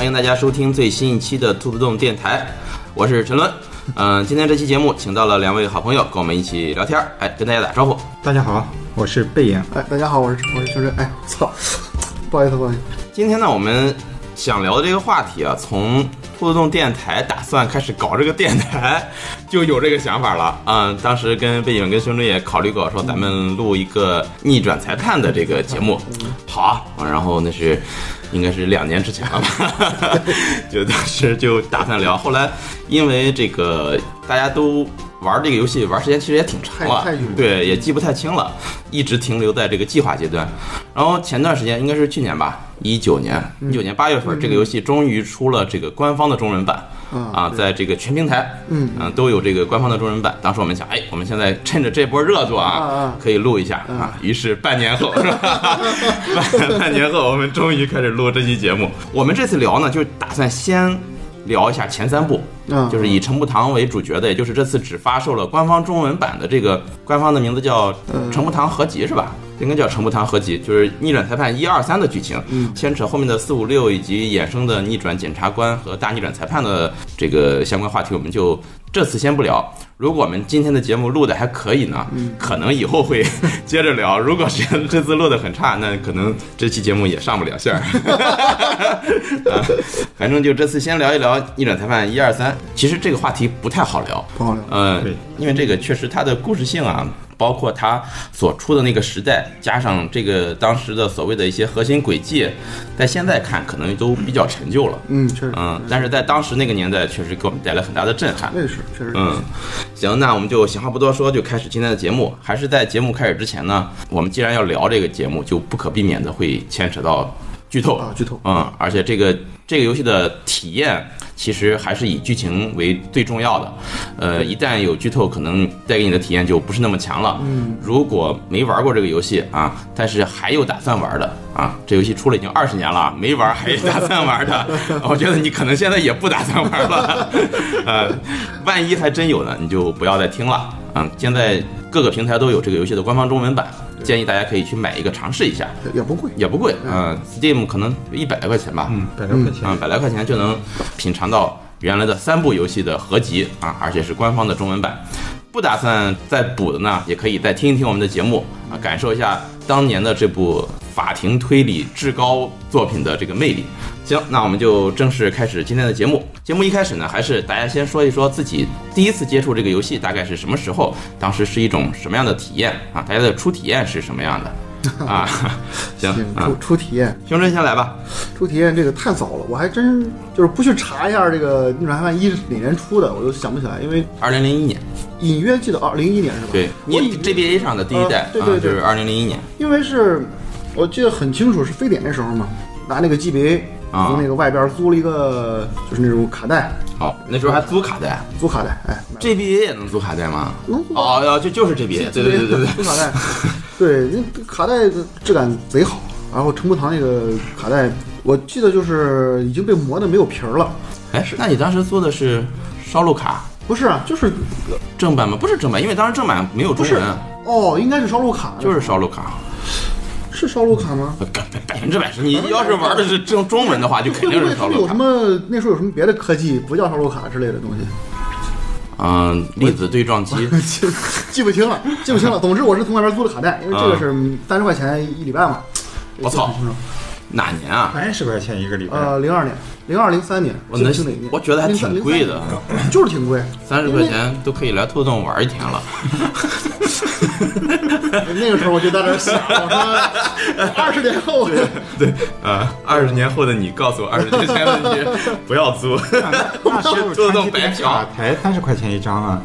欢迎大家收听最新一期的兔子洞电台，我是陈伦。嗯、今天这期节目请到了两位好朋友跟我们一起聊天儿，哎，跟大家打招呼。大家好，我是贝爷。哎，大家好，我是我是秋真。哎，操，不好意思，不好意思。今天呢，我们想聊的这个话题啊，从兔子洞电台打算开始搞这个电台，就有这个想法了。嗯，当时跟背景跟兄弟也考虑过，说咱们录一个逆转裁判的这个节目，好啊。然后那是应该是两年之前了吧，就当时就打算聊。后来因为这个大家都。玩这个游戏玩时间其实也挺长了对，也记不太清了，一直停留在这个计划阶段。然后前段时间应该是去年吧，一九年，一九年八月份，这个游戏终于出了这个官方的中文版。啊，在这个全平台，嗯都有这个官方的中文版。当时我们想，哎，我们现在趁着这波热度啊可以录一下啊。于是半年后，是吧？半 半年后，我们终于开始录这期节目。我们这次聊呢，就打算先聊一下前三部，嗯就是以陈步堂为主角的，也就是这次只发售了官方中文版的这个官方的名字叫《陈步堂合集》，是吧？应该叫《陈步堂合集》，就是逆转裁判一二三的剧情，嗯牵扯后面的四五六以及衍生的逆转检察官和大逆转裁判的这个相关话题，我们就这次先不聊。如果我们今天的节目录的还可以呢，可能以后会接着聊。如果是这次录的很差，那可能这期节目也上不了线儿。啊，反正就这次先聊一聊逆转裁判一二三。其实这个话题不太好聊，不好聊。呃对，因为这个确实它的故事性啊，包括它所处的那个时代，加上这个当时的所谓的一些核心轨迹，在现在看可能都比较陈旧了。嗯，确实，嗯，但是在当时那个年代，确实给我们带来很大的震撼。那是确实。嗯，行，那我们就闲话不多说，就开始今天的节目。还是在节目开始之前呢，我们既然要聊这个节目，就不可避免的会牵扯到剧透啊剧透嗯，而且这个这个游戏的体验其实还是以剧情为最重要的。呃，一旦有剧透，可能带给你的体验就不是那么强了。嗯，如果没玩过这个游戏啊，但是还有打算玩的啊，这游戏出了已经二十年了，没玩还打算玩的，我觉得你可能现在也不打算玩了。呃，万一还真有呢，你就不要再听了。啊，现在各个平台都有这个游戏的官方中文版，建议大家可以去买一个尝试一下，也不贵。也不贵。嗯、s t e a m 可能一百来块钱吧。嗯，百来块钱。嗯，百来块钱就能品尝到原来的三部游戏的合集啊，而且是官方的中文版。不打算再补的呢，也可以再听一听我们的节目啊，感受一下当年的这部法庭推理至高作品的这个魅力。行，那我们就正式开始今天的节目。节目一开始呢，还是大家先说一说自己第一次接触这个游戏大概是什么时候，当时是一种什么样的体验啊？大家的初体验是什么样的 啊？行初，初体验，熊真先来吧。初体验这个太早了，我还真就是不去查一下这个《逆转裁判一》是哪年出的，我都想不起来，因为二零零一年，隐约记得二零一年是吧？对，你 GBA 上的第一代、呃对对啊，就是对二零零一年。因为是我记得很清楚，是非典那时候嘛，拿那个 GBA 啊从那个外边租了一个就是那种卡带，哦，那时候还租卡带租卡带，哎，，GBA 也能租卡带吗？能租哦，哦，就就是 GBA，对对对对对。租卡带，对，那卡带的质感贼好。然后陈步堂那个卡带，我记得就是已经被磨的没有皮儿了。哎，是那你当时租的是烧录卡不是啊，就是正版吗？不是正版，因为当时正版没有中文，哦，应该是烧录卡，就是烧录卡，是烧录卡吗？百百百分之百是。你要是玩的是正中文的话，就肯定是烧录卡有什。么那时候有什么别的科技不叫烧录卡之类的东西？嗯，粒子对撞机。记记不清了，记不清了。总之我是从外边租的卡带，因为这个是三十块钱一礼拜嘛。我操哪年啊？三十块钱一个礼拜。呃，零二年，零二零三年，我能哪年。我觉得还挺贵的03 03就是挺贵，三十块钱都可以来兔洞玩一天了。那个时候我就在那儿想，我说二十年后，对，啊，二十年后的你告诉我，二十年前的你不要租，那时候 兔洞白嫖卡。才三十块钱一张啊，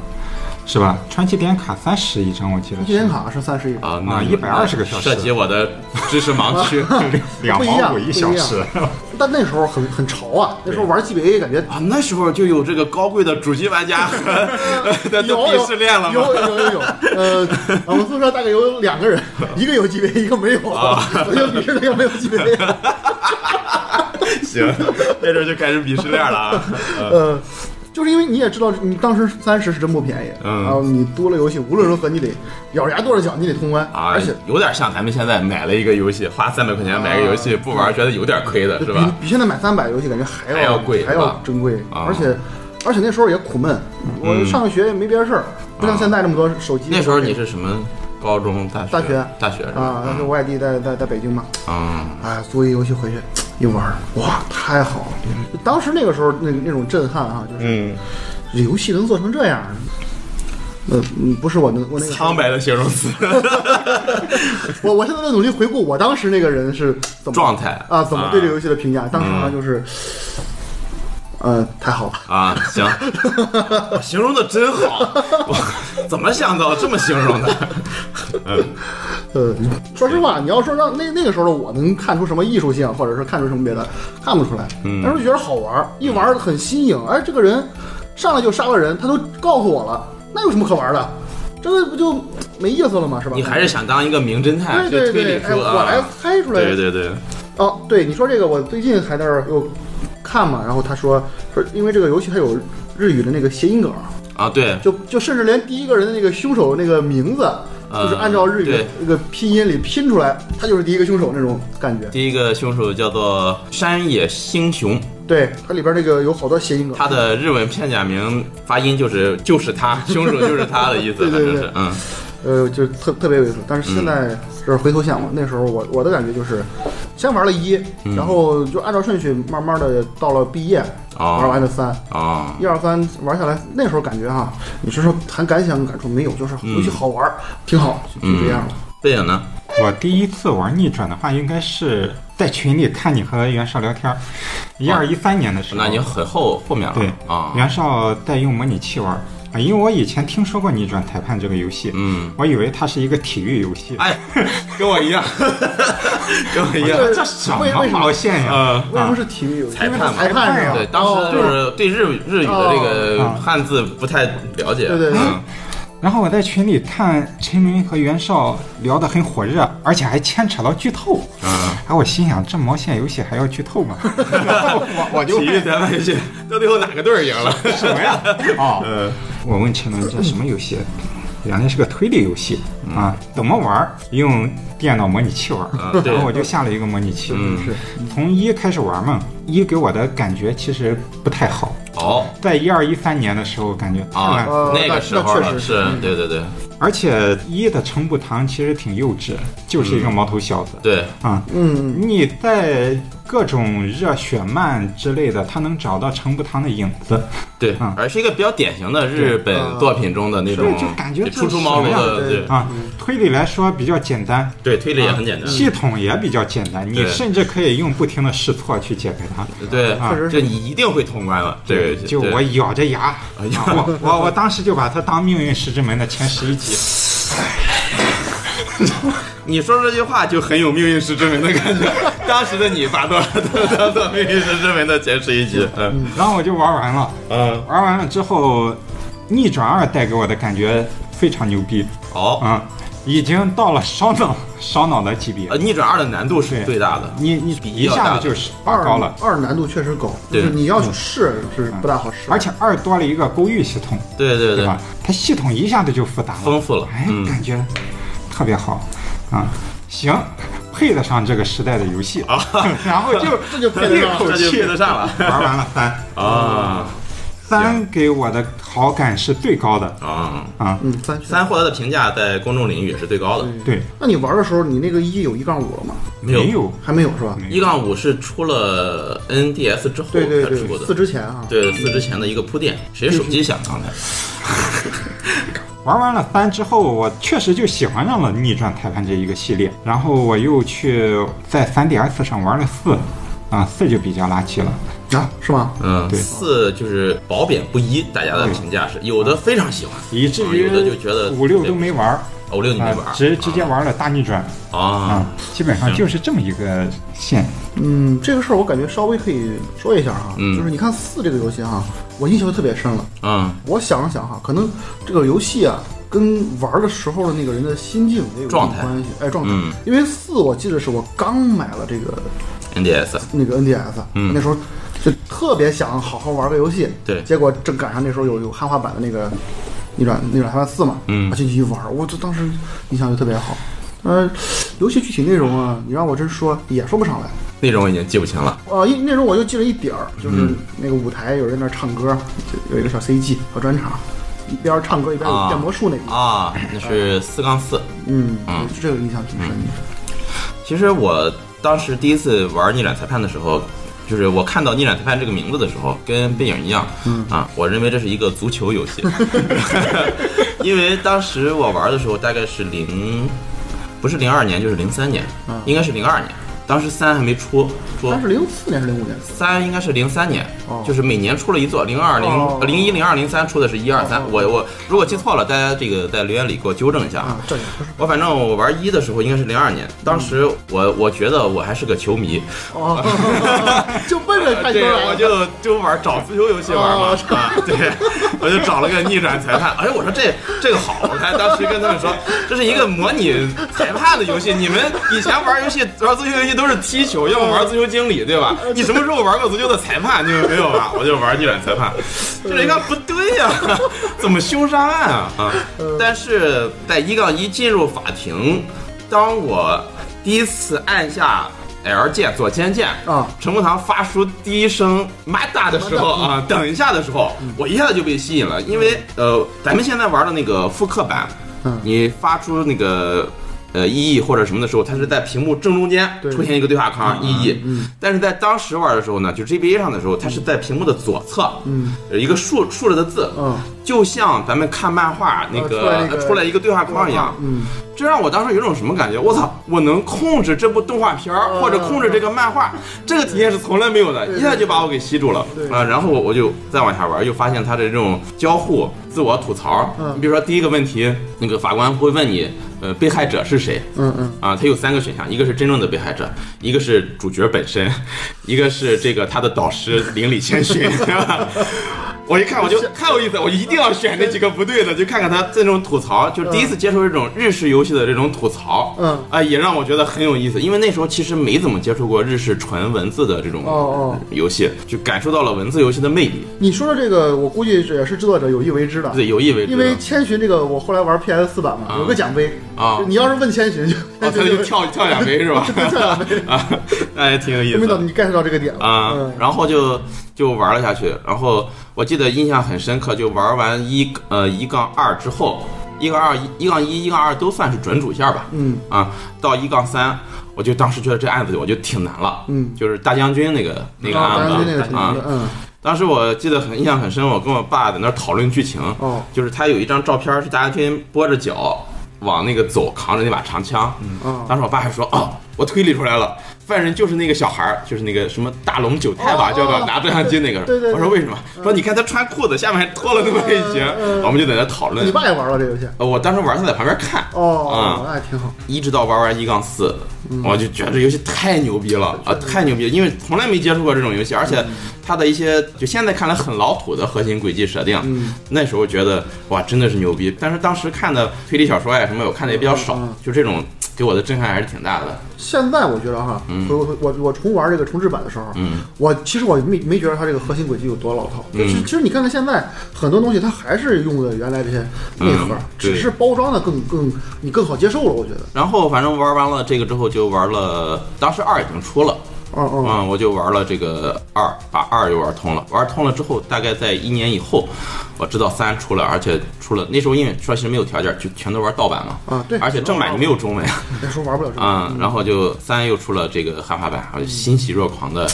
是吧？传奇点卡三十一张，我记得是。纪念卡是三十一，啊，一百二十个小时涉及我的知识盲区两 不一样毛五一小时。但那时候很很潮啊，那时候玩 GBA 感觉啊！那时候就有这个高贵的主机玩家 有鄙视链了？有有有有，呃，我们宿舍大概有两个人，一个有 GBA，一个没有，啊我就鄙视那个没有 GBA。行，那时候就开始鄙视链了啊！呃，就是因为你也知道，你当时三十是真不便宜，嗯。然后你多了游戏，无论如何你得咬牙跺着脚，你得通关，啊，而且有点像咱们现在买了一个游戏，花三百块钱买个游戏，不玩觉得有点亏的是吧？比比现在买三百游戏感觉还要还要贵还要珍贵，啊。而且而且那时候也苦闷，我嗯。上个学也没别的事儿，不像现在这么多手机。那时候你是什么高中、大学？大学大学是吧？啊，那时候外地在在在北京嘛，嗯，哎，租一游戏回去一玩，哇，太好了！当时那个时候那那种震撼哈，就是游戏能做成这样，呃，嗯不是我能我那个苍白的形容词，我我现在在努力回顾我当时那个人是怎么状态啊，怎么对这个游戏的评价？当时好像就是，呃，太好了。啊，行，我 形容的真好，我怎么想到这么形容的？呃，说实话，你要说让那那个时候的我能看出什么艺术性，或者是看出什么别的，看不出来。嗯那时候觉得好玩，一玩很新颖。哎，这个人上来就杀了人，他都告诉我了，那有什么可玩的？这个不就没意思了吗？是吧？你还是想当一个名侦探，对对就推对，我来啊？猜出来。对对对，哦，对，你说这个，我最近还在那儿又看嘛，然后他说说，因为这个游戏它有日语的那个谐音梗，啊对，就就甚至连第一个人的那个凶手那个名字，呃就是按照日语对。那个拼音里拼出来，他就是第一个凶手那种感觉。第一个凶手叫做山野星雄，对，它里边这个有好多谐音梗。他的日文片假名发音就是就是他，凶手就是他的意思，反正是嗯呃，就特特别猥琐。但是现在就是回头想嘛，那时候我我的感觉就是，先玩了一，嗯然后就按照顺序慢慢的到了毕业，哦玩完的三。啊一二三玩下来，那时候感觉哈，你是说谈感想感触没有？就是游戏好玩，挺好，就就这样了。背影呢？我第一次玩逆转的话，应该是在群里看你和袁绍聊天，一二一三年的时候。那已经很后后面了对啊，袁绍在用模拟器玩儿啊，因为我以前听说过逆转裁判这个游戏，嗯，我以为它是一个体育游戏。哎，跟我一样，跟我一样，这什么为为什么毛线呀？呃。为什么是体育游戏？裁判嘛裁判呀？对，当时就是对日日语的这个哦汉字不太了解。对对对嗯然后我在群里看陈明和袁绍聊得很火热，而且还牵扯到剧透。嗯，哎，我心想，这毛线游戏还要剧透吗？我我就体育裁判游戏到最后哪个队儿赢了？什么呀？哦，嗯我问陈伦这什么游戏？原来是个推理游戏啊，怎么玩儿？用电脑模拟器玩然后我就下了一个模拟器。嗯从一开始玩嘛，一给我的感觉其实不太好。哦在一二一三年的时候，感觉太啊那个时候了，是对对对而且一的程步堂其实挺幼稚，就是一个毛头小子。对，啊，嗯，你在各种热血漫之类的，他能找到程步堂的影子。对嗯，而是一个比较典型的日本作品中的那种对就感觉这初出茅庐的，对对。啊，推理来说比较简单，对，推理也很简单，系统也比较简单，你甚至可以用不停的试错去解开它。对啊确实这你一定会通关了，对就我咬着牙，我我我当时就把它当命运石之门的前十一集。你说这句话就很有命运石之门的感觉。当时的你把多少都当做命运石之门的前十一集，嗯。然后我就玩完了，嗯，玩完了之后，逆转二带给我的感觉非常牛逼好，啊，已经到了烧脑烧脑的级别。呃，。逆转二的难度是最大的，你你比一下子就是拔二高了，二难度确实高，就对。是你要去试是不大好试，而且二多了一个勾玉系统，对对对。对吧，？它系统一下子就复杂了，丰富了哎，嗯。感觉特别好啊，行，配得上这个时代的游戏啊，然后就这就配得口这就气配得上了。玩完了三，啊三给我的好感是最高的。啊！啊，嗯三三获得的评价在公众领域也是最高的，对，那你玩的时候，你那个一有一杠五了吗？没有。没有。还没有是吧？一杠五是出了 NDS 之后对对对才出，的，四之前啊，对四之前的一个铺垫。谁手机响刚才？玩完了三之后，我确实就喜欢上了逆转裁判这一个系列，然后我又去在 3DS 上玩了四，啊，四就比较垃圾了。啊是吗？嗯，对。四就是褒贬不一，大家的评价是有的非常喜欢，以至于啊有的就觉得五六都没玩儿，哦五六你没啊玩，直直接玩了大逆转。啊。啊，基本上就是这么一个线。嗯，这个事儿我感觉稍微可以说一下哈，嗯。就是你看四这个游戏哈，我印象特别深了。嗯。我想了想哈，可能这个游戏啊，跟玩的时候的那个人的心境也有一状态。定关系。哎，状态。嗯。因为四我记得是我刚买了这个 NDS 那个 NDS，、嗯。那时候就特别想好好玩个游戏，对结果正赶上那时候有有汉化版的那个逆转逆转裁判四嘛，嗯我进去一玩，我这当时印象就特别好。呃，游戏具体内容啊，你让我真说也说不上来。内容我已经记不清了。呃，一内容我就记了一点儿，就是嗯那个舞台有人在那儿唱歌，就有一个小 CG 小专场，一边唱歌一边有啊变魔术那个，啊，那是四杠四。嗯，嗯这个印象挺深的。其实我当时第一次玩逆转裁判的时候，就是我看到逆转裁判这个名字的时候，跟背影一样，嗯。啊，我认为这是一个足球游戏，因为当时我玩的时候大概是零，不是零二年就是零三年，嗯。应该是零二年，当时三还没出，说它是零四年是零五年？三应该是零三年，哦。就是每年出了一座，零二哦。零零一零二零三出的是一二三，哦我我如果记错了，大家这个在留言里给我纠正一下啊。我反正我玩一的时候应该是零二年，当时我我觉得我还是个球迷，哦，就 对。我就就玩找足球游戏玩嘛，哦啊，对，我就找了个逆转裁判，哎，我说这这个好，我还当时跟他们说，这是一个模拟裁判的游戏，你们以前玩游戏玩足球游戏都是踢球，要么玩足球经理，对吧？你什么时候玩过足球的裁判？你们没有吧？我就玩逆转裁判，这一看不对呀、怎么凶杀案啊啊！但是在一杠一进入法庭，当我第一次按下 L 键左肩键啊。陈木堂发出第一声“妈哒”的时候啊，等一下的时候，我一下子就被吸引了，因为呃，咱们现在玩的那个复刻版，嗯。你发出那个。呃，意义或者什么的时候，它是在屏幕正中间出现一个对话框意义，嗯但是在当时玩的时候呢，就 GBA 上的时候，它是在屏幕的左侧，嗯，一个竖竖着的字，嗯，就像咱们看漫画那啊个、出来一个对话框一样，嗯，这让我当时有种什么感觉？我操，我能控制这部动画片儿，嗯或者控制这个漫画，这个体验是从来没有的，一下就把我给吸住了啊！然后我我就再往下玩，又发现它的这种交互、自我吐槽。嗯你比如说第一个问题，那个法官会问你，呃，被害者是谁？嗯嗯，啊，它有三个选项，一个是真正的被害者，一个是主角本身，一个是这个他的导师邻里谦逊，对吧？我一看我就太有意思了，我一定要选那几个不对的，就看看他这种吐槽，就是第一次接触这种日式游戏的这种吐槽，嗯。啊，也让我觉得很有意思，因为那时候其实没怎么接触过日式纯文字的这种哦哦。游戏，就感受到了文字游戏的魅力，你说的这个，我估计也是制作者有意为之的。对，有意为之。因为千寻这个，我后来玩 PS 四版嘛，啊。有个奖杯啊。就你要是问千寻，就哦，他就跳跳奖杯是吧？跳两杯，啊，那也挺有意思你 get 到这个点了。啊、嗯。然后就就玩了下去，然后我记得印象很深刻，就玩完一呃一杠二之后，一杠二一杠一一杠二都算是准主线吧，嗯。啊，到一杠三，我就当时觉得这案子我就挺难了，嗯。就是大将军那个那个啊案子啊。嗯，当时我记得很印象很深，我跟我爸在那儿讨论剧情，哦。就是他有一张照片是大将军跛着脚往那个走，扛着那把长枪，嗯。啊当时我爸还说：“哦，我推理出来了，犯人就是那个小孩儿，就是那个什么大龙九太吧，哦叫做拿照相机那个。对对对我说：“为什么？”说：“你看他穿裤子，下面还脱了那么一截。我们就在那讨论你。爸也玩了这游戏？呃我当时玩，他在旁边看。哦，啊那还挺好。一直到玩完一杠四，嗯我就觉得这游戏太牛逼了啊，太牛逼了！因为从来没接触过这种游戏，而且嗯它的一些就现在看来很老土的核心轨迹设定，嗯那时候觉得哇，真的是牛逼。但是当时看的推理小说呀什么，我看的也比较少嗯，就这种给我的震撼还是挺大的。现在我觉得哈，我我我我重玩这个重置版的时候，嗯，我其实我没没觉得它这个核心轨迹有多老套。其其实你看看现在很多东西，它还是用的原来这些内核嗯，只是包装的更更你更好接受了。我觉得，然后反正玩完了这个之后，就玩了，当时二已经出了。嗯嗯嗯，我就玩了这个二，把二又玩通了。玩通了之后，大概在一年以后，我知道三出了，而且出了那时候因为说实没有条件，就全都玩盗版嘛。啊对而且正版就没有中文那时候玩不了中文。嗯、然后就三又出了这个汉化版，我就欣喜若狂的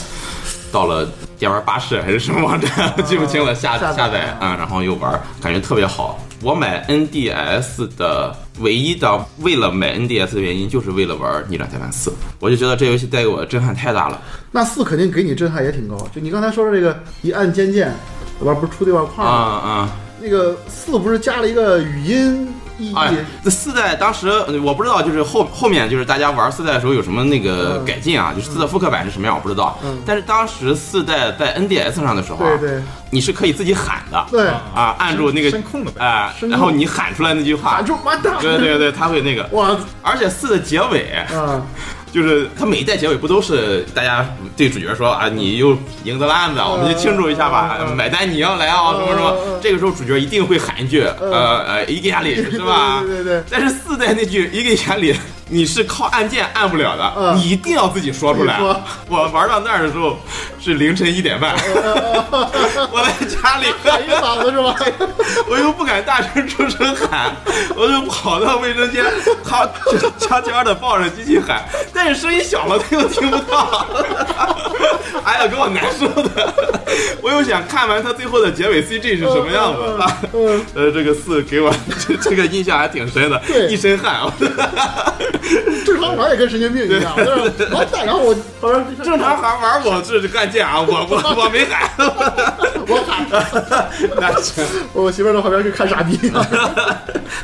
到了电玩巴士还是什么网站，记不清了，下下载下载啊、然后又玩，感觉特别好。我买 NDS 的唯一的为了买 NDS 的原因，就是为了玩《逆转裁判四》，我就觉得这游戏带给我的震撼太大了。那四肯定给你震撼也挺高。就你刚才说的这个一按键键，里边不是出对话框啊吗？啊！那个四不是加了一个语音意义？哎，这四代当时呃我不知道，就是后后面就是大家玩四代的时候有什么那个改进啊？就是四代复刻版是什么样我不知道，嗯但是当时四代在 NDS 上的时候啊，对对你是可以自己喊的，对，啊，按住那个声控的啊、声控然后你喊出来那句话喊，住妈蛋！对对对，他会那个，哇而且四的结尾，啊就是他每一代结尾不都是大家对主角说啊，你又赢得了案子，我们就庆祝一下吧，买单你要来啊，什么什么。这个时候主角一定会喊一句，呃呃，伊格亚里是吧？对对但是四代那句伊格亚里，你是靠按键按不了的，嗯。你一定要自己说出来。我玩到那儿的时候是凌晨一点半，我在家里。喊一嗓子是吧？我又不敢大声出声喊，我就跑到卫生间，他悄悄的抱着机器喊，但是声音小了，他又听不到，哎呀，给我难受的。我又想看完他最后的结尾 CG 是什么样子 呃，这个四给我这这个印象还挺深的，对一身汗啊。正常玩也跟神经病一样，就是完蛋，然后我正常还玩我这是按键啊，我我我没喊，我喊，那行。我媳妇儿在旁边去看傻逼。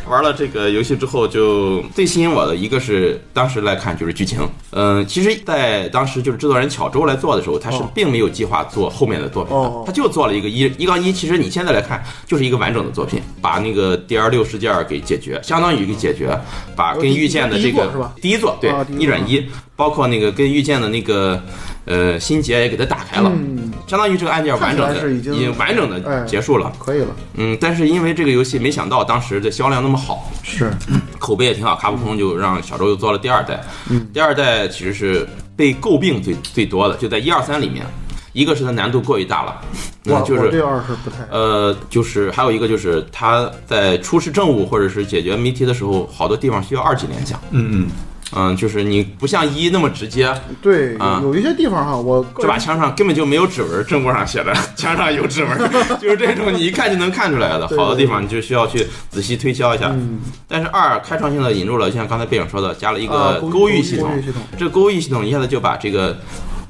玩了这个游戏之后，就最吸引我的一个是当时来看就是剧情。嗯、其实，在当时就是制作人巧周来做的时候，他是哦并没有计划做后面的作品的，哦他就做了一个一一杠一。其实你现在来看，就是一个完整的作品，把那个 DR 六事件给解决，相当于一个解决，把跟遇见的这个第一座对一转一，包括那个跟遇见的那个呃心结也给它打开了，嗯，相当于这个案件完整的已经完整的哎结束了。可以了，嗯，但是因为这个游戏没想到当时的销量那么好，是，口碑也挺好，卡普空就让小周又做了第二代。嗯，第二代其实是被诟病最最多的，就在一二三里面，一个是它难度过于大了，我嗯，就是。二是不太，呃，就是还有一个就是他在出示证物或者是解决谜题的时候，好多地方需要二级联想。嗯嗯，嗯，就是你不像一那么直接，对，啊有有一些地方哈，我个人这把枪上根本就没有指纹，正面上写的枪上有指纹，就是这种你一看就能看出来的。对好多地方你就需要去仔细推敲一下。嗯但是二开创性的引入了，就像刚才背影说的，加了一啊个勾勾勾玉系统勾玉系统。这勾玉系统一下子就把这个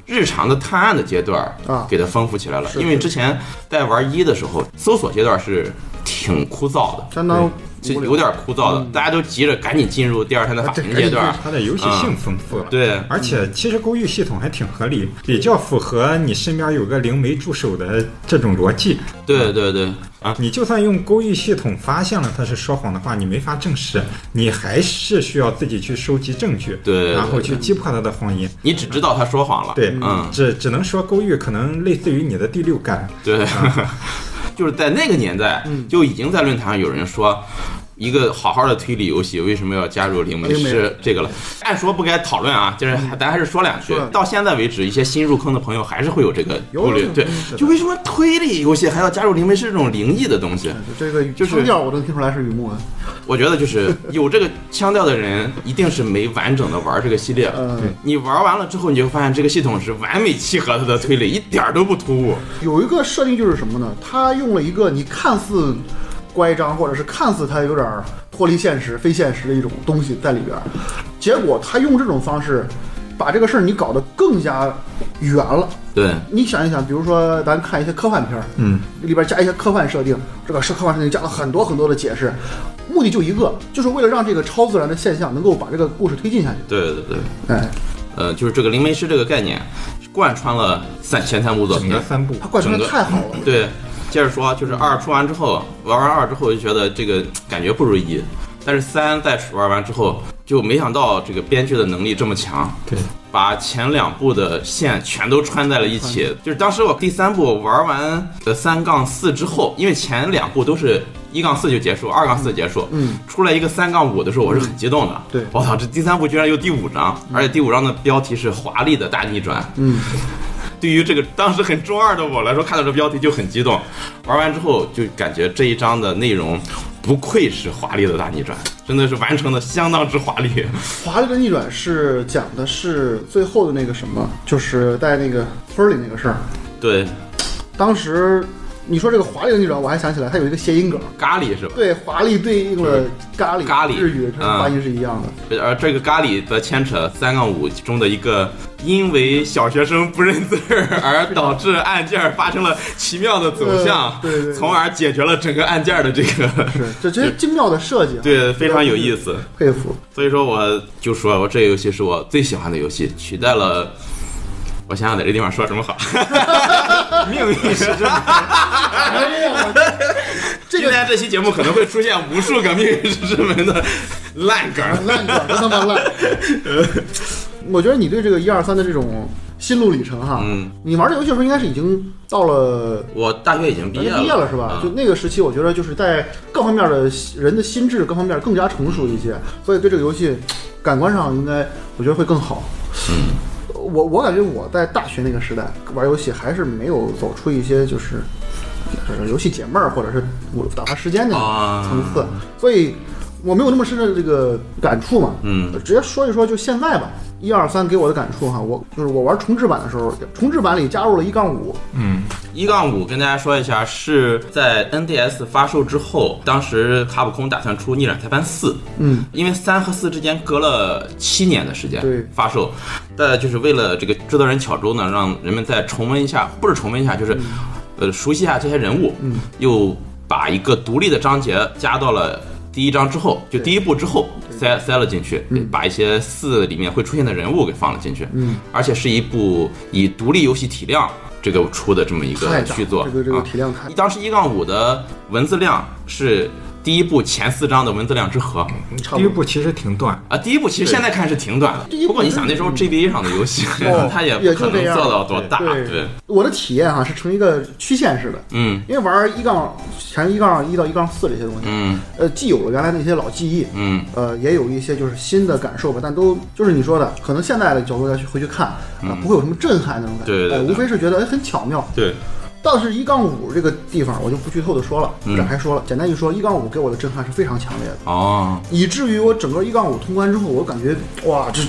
日常的探案的阶段啊给它丰富起来了。是因为之前在玩一的时候，搜索阶段是挺枯燥的，相当就有点枯燥的，大家都急着赶紧进入第二天的法庭阶段。它的游戏性丰富了。对，而且其实勾玉系统还挺合理，比较符合你身边有个灵媒助手的这种逻辑。对对对啊，你就算用勾玉系统发现了他是说谎的话，你没法证实，你还是需要自己去收集证据，对然后去击破他的谎言。你只知道他说谎了。对，嗯，只只能说勾玉可能类似于你的第六感。对，就是在那个年代，就已经在论坛上有人说。一个好好的推理游戏为什么要加入灵媒师这个了？按说不该讨论啊，就是咱还是说两句。到现在为止，一些新入坑的朋友还是会有这个顾虑，对就为什么推理游戏还要加入灵媒师这种灵异的东西？这个就是腔调我能听出来是雨木啊，我觉得就是有这个腔调的人，一定是没完整的玩这个系列。呃，你玩完了之后，你就发现这个系统是完美契合它的推理，一点儿都不突兀。有一个设定就是什么呢？他用了一个你看似乖张，或者是看似它有点脱离现实、非现实的一种东西在里边儿，结果他用这种方式把这个事儿你搞得更加圆了。对，你想一想，比如说咱看一些科幻片儿，嗯，里边加一些科幻设定，这个是科幻设定加了很多很多的解释，目的就一个，就是为了让这个超自然的现象能够把这个故事推进下去。对对对。哎，呃，就是这个灵媒师这个概念，贯穿了三前三部作品。三部它贯穿的太好了。对，接着说，就是二出完之后，玩完二之后就觉得这个感觉不如一，但是三在玩完之后，就没想到这个编剧的能力这么强，对，把前两部的线全都穿在了一起。就是当时我第三部玩完的三杠四之后，因为前两部都是一杠四就结束，二杠四结束，嗯，出来一个三杠五的时候，我是很激动的。对。我操，这第三部居然有第五章，而且第五章的标题是华丽的大逆转。嗯，对于这个当时很中二的我来说，看到这标题就很激动。玩完之后就感觉这一章的内容不愧是华丽的大逆转，真的是完成的相当之华丽。华丽的逆转是讲的是最后的那个什么，就是在那个村里那个事儿。对，当时你说这个华丽的逆转，我还想起来，它有一个谐音梗。咖喱是吧？对，华丽对应了咖喱，咖喱日语发音是一样的。而这个咖喱则牵扯三杠五中的一个，因为小学生不认字儿而导致案件发生了奇妙的走向，呃对对对从而解决了整个案件的这个，是，这这些精妙的设计啊，对，非常有意思。佩服。所以说，我就说我这个游戏是我最喜欢的游戏，取代了。我想想在这地方说什么好。命运是这么。哎呀，我今天这期节目可能会出现无数个命运石之门的烂梗。烂梗，真他妈烂。我觉得你对这个一二三的这种心路历程哈，嗯，你玩这游戏的时候应该是已经到了我大学已经毕业了，毕业了是吧？嗯就那个时期，我觉得就是在各方面的人的心智各方面更加成熟一些，所以对这个游戏感官上应该我觉得会更好。嗯，我我感觉我在大学那个时代玩游戏还是没有走出一些就是就是游戏解闷儿或者是我打发时间的啊层次，所以我没有那么深的这个感触嘛。嗯直接说一说就现在吧。一二三给我的感触哈，我就是我玩重置版的时候，重置版里加入了一杠五，嗯，一杠五跟大家说一下，是在 NDS 发售之后，当时卡普空打算出《逆转裁判四》，嗯，因为三和四之间隔了七年的时间，对。发售，但就是为了这个制作人巧周呢，让人们再重温一下，不是重温一下，就是、呃熟悉一下这些人物，嗯，又把一个独立的章节加到了第一章之后，就第一部之后塞塞了进去，把一些四里面会出现的人物给放了进去，嗯，而且是一部以独立游戏体量这个出的这么一个续作，这个这个啊。体量太当时一杠五的文字量是第一部前四章的文字量之和。第一部其实挺短，啊。第一部其实现在看是挺短的，不过你想那时候 GBA 上的游戏哦，它也做到多大，对对，我的体验哈是呈一个曲线式的，嗯。因为玩一杠前一杠一到一杠四这些东西，嗯。呃，既有了原来那些老记忆，嗯。呃，也有一些就是新的感受吧，但都就是你说的，可能现在的角度再去回去看，啊、不会有什么震撼那种感觉，对对无非是觉得哎很巧妙。对，倒是一杠五这个地方，我就不剧透的说了，展开说了。简单一说，一杠五给我的震撼是非常强烈的，哦，以至于我整个一杠五通关之后，我感觉哇，这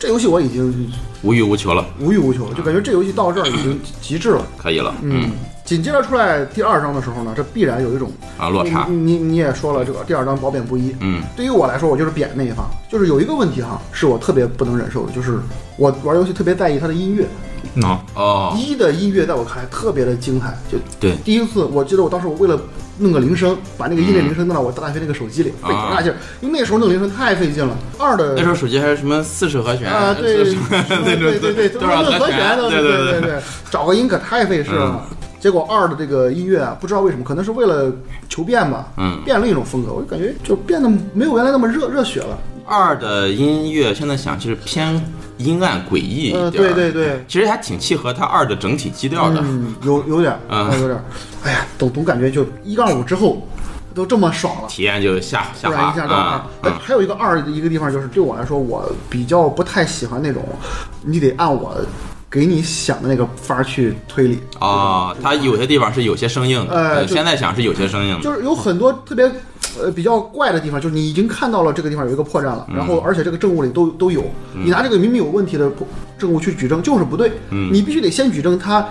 这游戏我已经无欲无求了，无欲无求了，就感觉这游戏到这儿已经极致了。可以了，嗯，紧接着出来第二章的时候呢，这必然有一种啊，落差，你你你也说了，这个第二章褒贬不一。嗯对于我来说，我就是贬那一方。就是有一个问题哈，是我特别不能忍受的，就是我玩游戏特别在意它的音乐。喏、哦，一的音乐在我看来特别的精彩，就对，第一次我记得我当时我为了弄个铃声，把那个音乐铃声弄到我大学那个手机里，费多大劲儿，因为那时候弄铃声太费劲了。二的那时候手机还是什么四十和弦啊，对，四十 那种对对对，多少论和弦都对对对嗯对，找个音可太费事了。结果二的这个音乐啊，不知道为什么，可能是为了求变吧，嗯变了一种风格，我就感觉就变得没有原来那么热热血了。二的音乐现在想其实偏阴暗诡异一点对对对，其实还挺契合它二的整体基调的。嗯，有有点儿，嗯。有点儿，哎呀，总总感觉就一杠五之后都这么爽了。体验就下下滑。一下到二啊，哎嗯。还有一个二的一个地方就是对我来说，我比较不太喜欢那种，你得按我给你想的那个法儿去推理。啊，它有些地方是有些生硬的，呃现在想是有些生硬的，就是有很多特别呃比较怪的地方，就是你已经看到了这个地方有一个破绽了，然后而且这个证物里都都有，你拿这个明明有问题的证物去举证就是不对，你必须得先举证他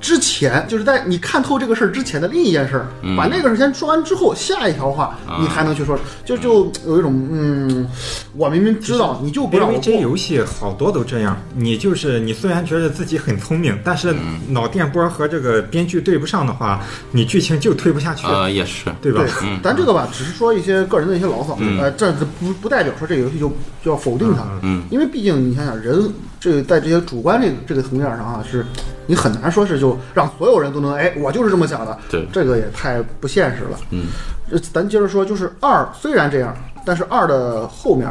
之前就是在你看透这个事儿之前的另一件事儿，把那个事儿先说完之后，下一条话你才能去说，就就有一种嗯，我明明知道你就不让我过。因为这游戏好多都这样，你就是你虽然觉得自己很聪明，但是脑电波和这个编剧对不上的话，你剧情就推不下去，呃也是，对吧？对，咱这个吧，只是说一些个人的一些牢骚，呃，这这不不代表说这个游戏就就要否定它，嗯，因为毕竟你想想，人这个在这些主观这个这个层面上啊，是你很难说是就让所有人都能，哎，我就是这么想的，对这个也太不现实了。嗯，这咱接着说，就是二虽然这样，但是二的后面，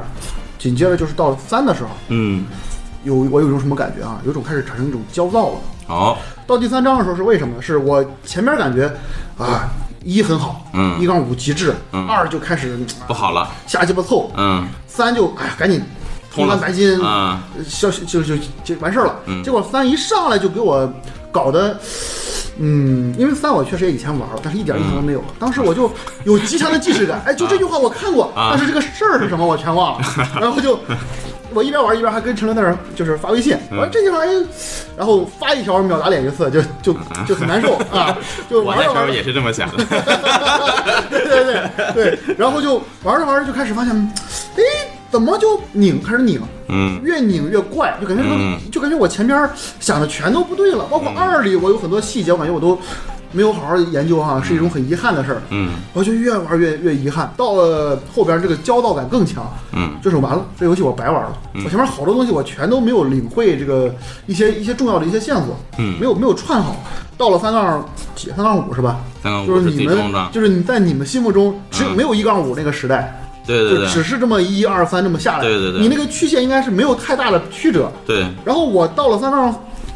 紧接着就是到了三的时候，嗯，有我有一种什么感觉啊？有种开始产生一种焦躁了。好，到第三章的时候是为什么呢？是我前面感觉啊一很好，嗯一杠五极致，嗯二就开始啊不好了，瞎鸡巴凑，嗯，三就哎呀赶紧通了白金，嗯，消就就就完事儿了。嗯结果三一上来就给我搞得。嗯，因为三我确实也以前玩了，但是一点印象都没有。当时我就有极强的既视感，哎，就这句话我看过，啊但是这个事儿是什么我全忘了。然后就我一边玩一边还跟陈伦在那儿就是发微信，我说这地方哎，然后发一条秒打脸一次，就就就很难受 啊，就我玩着玩着那时候也是这么想的，对对对对，然后就玩着玩着就开始发现，哎，怎么就拧开始拧，嗯。越拧越怪，就感觉就感觉我前边想的全都不对了，包括二里我有很多细节，我感觉我都没有好好研究哈，是一种很遗憾的事儿。嗯。我就越玩越越遗憾，到了后边这个焦躁感更强，嗯。就是完了，这游戏我白玩了。我前面好多东西我全都没有领会这个一些一些重要的一些线索，嗯。没有没有串好。到了三杠几三杠五是吧？三杠五就是你们就是你在你们心目中只有嗯。没有一杠五那个时代，对对对。就只是这么一二三这么下来，对对对。你那个曲线应该是没有太大的曲折。对，然后我到了三杠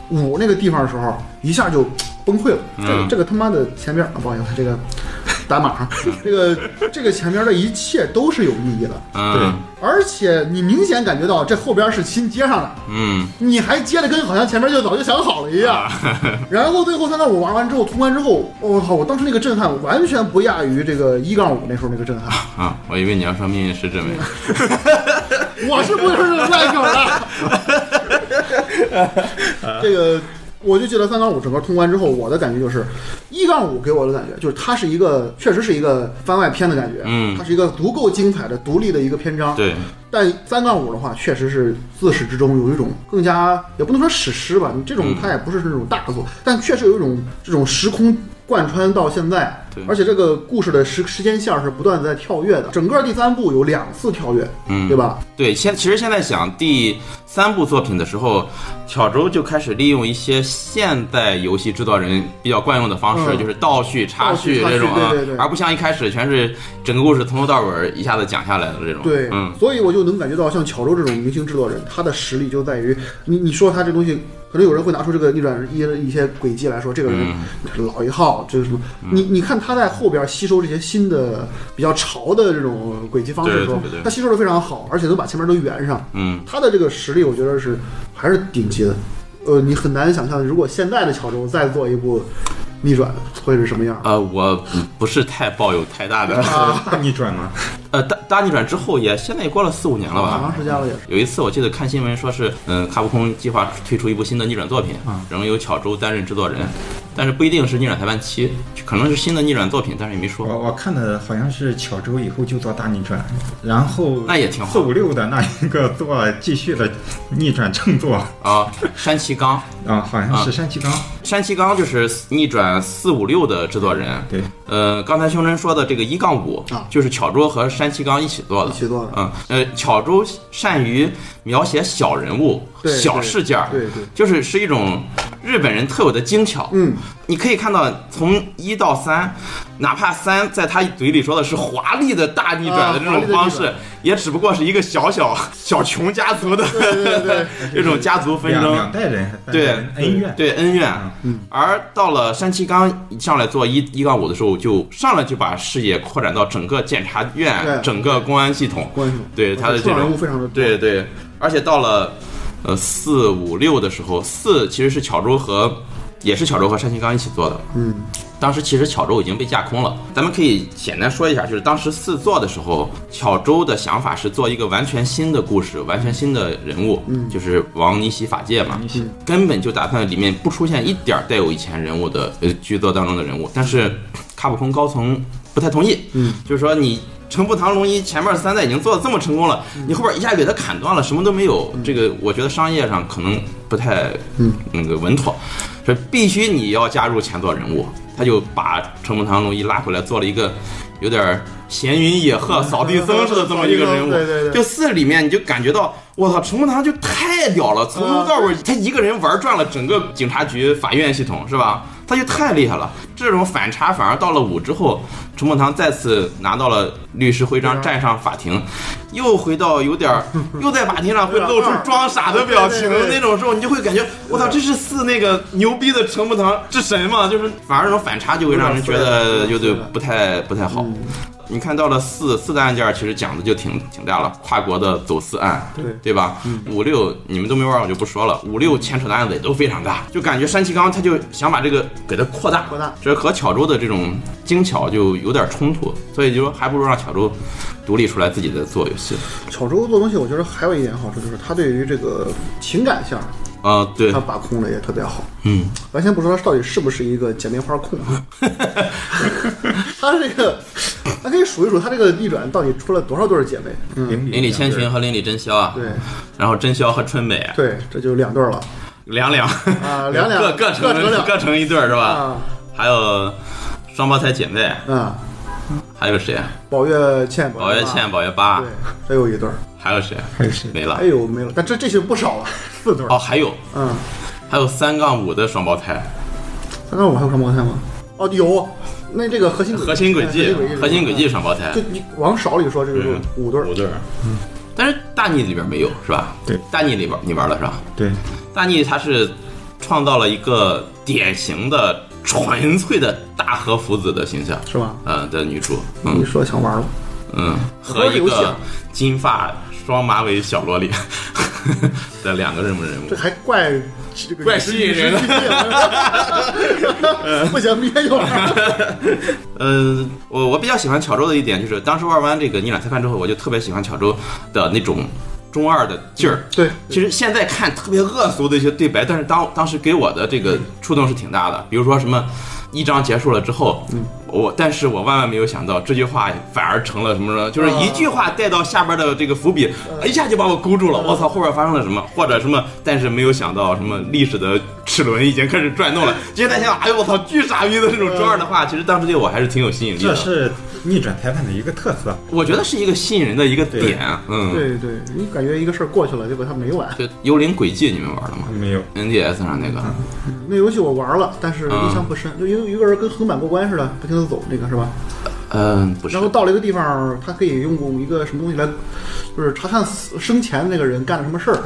五那个地方的时候，一下就崩溃了。这个嗯这个他妈的前边啊，不好意思，这个打码啊，这个这个前边的一切都是有意义的，对而且你明显感觉到这后边是新接上的，嗯你还接的跟好像前面就早就想好了一样。啊 然后最后三杠五玩完之后，通关之后，我、靠！我当时那个震撼完全不亚于这个一杠五那时候那个震撼。啊，我以为你要说命运石之门，我是不是赖梗了？这个我就记得三杠五整个通关之后，我的感觉就是，一杠五给我的感觉就是它是一个确实是一个番外篇的感觉，嗯。它是一个足够精彩的独立的一个篇章。对，但三杠五的话，确实是自始至终有一种更加也不能说史诗吧，你这种嗯。它也不是那种大作，但确实有一种这种时空贯穿到现在对，而且这个故事的时时间线是不断在跳跃的，整个第三部有两次跳跃，嗯对吧？对，现其实现在想第三部作品的时候，巧周就开始利用一些现代游戏制作人比较惯用的方式，嗯就是倒叙、插叙这种啊对对对，而不像一开始全是整个故事从头到尾一下子讲下来的这种。对，嗯，所以我就能感觉到，像巧周这种明星制作人，他的实力就在于你你说他这东西，可能有人会拿出这个逆转一一些轨迹来说，这个人嗯老一号，这是什么？你你看他在后边吸收这些新的比较潮的这种轨迹方式的时候他吸收的非常好，而且都把前面都圆上。嗯，他的这个实力，我觉得是还是顶级的。呃，你很难想象，如果现在的乔周再做一部逆转，会是什么样？呃，我不不是太抱有太大的，大逆转吗？呃，大大逆转之后也现在也过了四五年了吧好长？时间了也是。有一次我记得看新闻说是，嗯、卡普空计划推出一部新的逆转作品，仍由巧周担任制作人，但是不一定是逆转裁判七，可能是新的逆转作品，但是也没说。我我看的好像是巧周以后就做大逆转，然后那也挺好。四五六的那一个做继续的逆转正作啊，山崎刚，啊，好像是山崎刚。山崎刚就是逆转四五六的制作人。对，呃，刚才胸针说的这个一杠五啊。就是巧周和山崎刚一起做的，一起做的。嗯，呃，巧周善于描写小人物、对小事件儿，对对。就是是一种日本人特有的精巧。嗯，你可以看到从一到三，哪怕三在他嘴里说的是华丽的大逆转的这种方式，也只不过是一个小小 小穷家族的这 种家族纷两争。两代人对恩怨。对恩怨，嗯，而到了山崎刚一上来做一一杠五的时候，就上来就把视野扩展到整个检察院、整个公安系统，对他的这种人种物非常的多。对对，而且到了呃四五六的时候，四其实是巧周和也是巧周和山崎刚一起做的。嗯，当时其实巧周已经被架空了，咱们可以简单说一下，就是当时四做的时候，巧周的想法是做一个完全新的故事，完全新的人物，嗯。就是王尼西法界嘛，根本就打算里面不出现一点儿带有以前人物的呃剧作当中的人物，但是卡普空高层不太同意，嗯，就是说你城步堂龙一前面三代已经做的这么成功了，你后边一下给他砍断了，什么都没有，这个我觉得商业上可能不太嗯。那个稳妥，所以必须你要加入前作人物，他就把城步堂龙一拉回来做了一个有点闲云野鹤、扫地僧似的这么一个人物，对对对就四里面你就感觉到，我操，程步堂就太屌了，从头到尾他一个人玩转了整个警察局、法院系统，是吧？他就太厉害了。这种反差反而到了五之后，陈梦堂再次拿到了律师徽章，站上法庭，又回到有点儿，又在法庭上会露出装傻的表情那种时候，你就会感觉，我操，这是四那个牛逼的陈梦堂之神嘛？就是反而这种反差就会让人觉得有点不太不太好。你看到了四四的案件，其实讲的就挺挺大了，跨国的走私案，对对吧？五六你们都没玩，我就不说了。五六牵扯的案子也都非常大，就感觉山崎刚他就想把这个给它扩大，扩大这和巧周的这种精巧就有点冲突，所以就说还不如让巧周独立出来自己的做游戏。巧周做东西，我觉得还有一点好处就是他对于这个情感线儿，啊、对。他，把控的也特别好。嗯，咱先不说他到底是不是一个姐妹花控啊，他这个，咱可以数一数他这个逆转到底出了多少对儿姐妹。嗯，邻邻里千寻和邻里真宵啊，对。然后真宵和春美对，这就两对儿了。两两。啊两两。各各成各成各成一对儿是吧？啊。还有双胞胎姐妹，啊！还有谁啊？宝月倩，宝月倩、宝月八。对，，还有一对儿，还有谁？还有谁？没了还有没有，但这这些不少了，四对儿。哦，还有嗯，还有三杠五的双胞胎，三杠五还有双胞胎吗？哦，有那这个核心核心轨迹哎，核心轨迹双胞胎就，你往少里说，这个就嗯五对儿五对儿。嗯，但是大逆里边没有是吧？对，大逆里边你玩了是吧？对，大逆它是创造了一个典型的纯粹的大和福子的形象，是吧？嗯的女主，嗯你说想玩了，嗯，和一个金发双马尾小萝莉的两个人物人物这，还怪这个怪吸引人。不行，别用了。呃，我我比较喜欢巧周的一点就是，当时玩完这个《逆转裁判》之后，我就特别喜欢巧周的那种中二的劲儿。对，其实现在看特别恶俗的一些对白，但是当当时给我的这个触动是挺大的。比如说什么，一章结束了之后，我但是我万万没有想到这句话反而成了什么呢？就是一句话带到下边的这个伏笔，一下就把我勾住了。我操，后边发生了什么？或者什么？但是没有想到什么历史的齿轮已经开始转动了。接着在想，哎呦我操，巨傻逼的这种中二的话，其实当时对我还是挺有吸引力的。这是逆转裁判的一个特色。我觉得是一个吸引人的一个点。嗯，对对，你感觉一个事儿过去了，结果它没完。就《幽灵轨迹》你们玩了吗没有，？NDS 上那个，那游戏我玩了，但是印象不深，就有一个人跟横版过关似的，不停的走，那个是吧？嗯，不是然后，到了一个地方，他可以用一个什么东西来，就是查看死生前那个人干了什么事儿。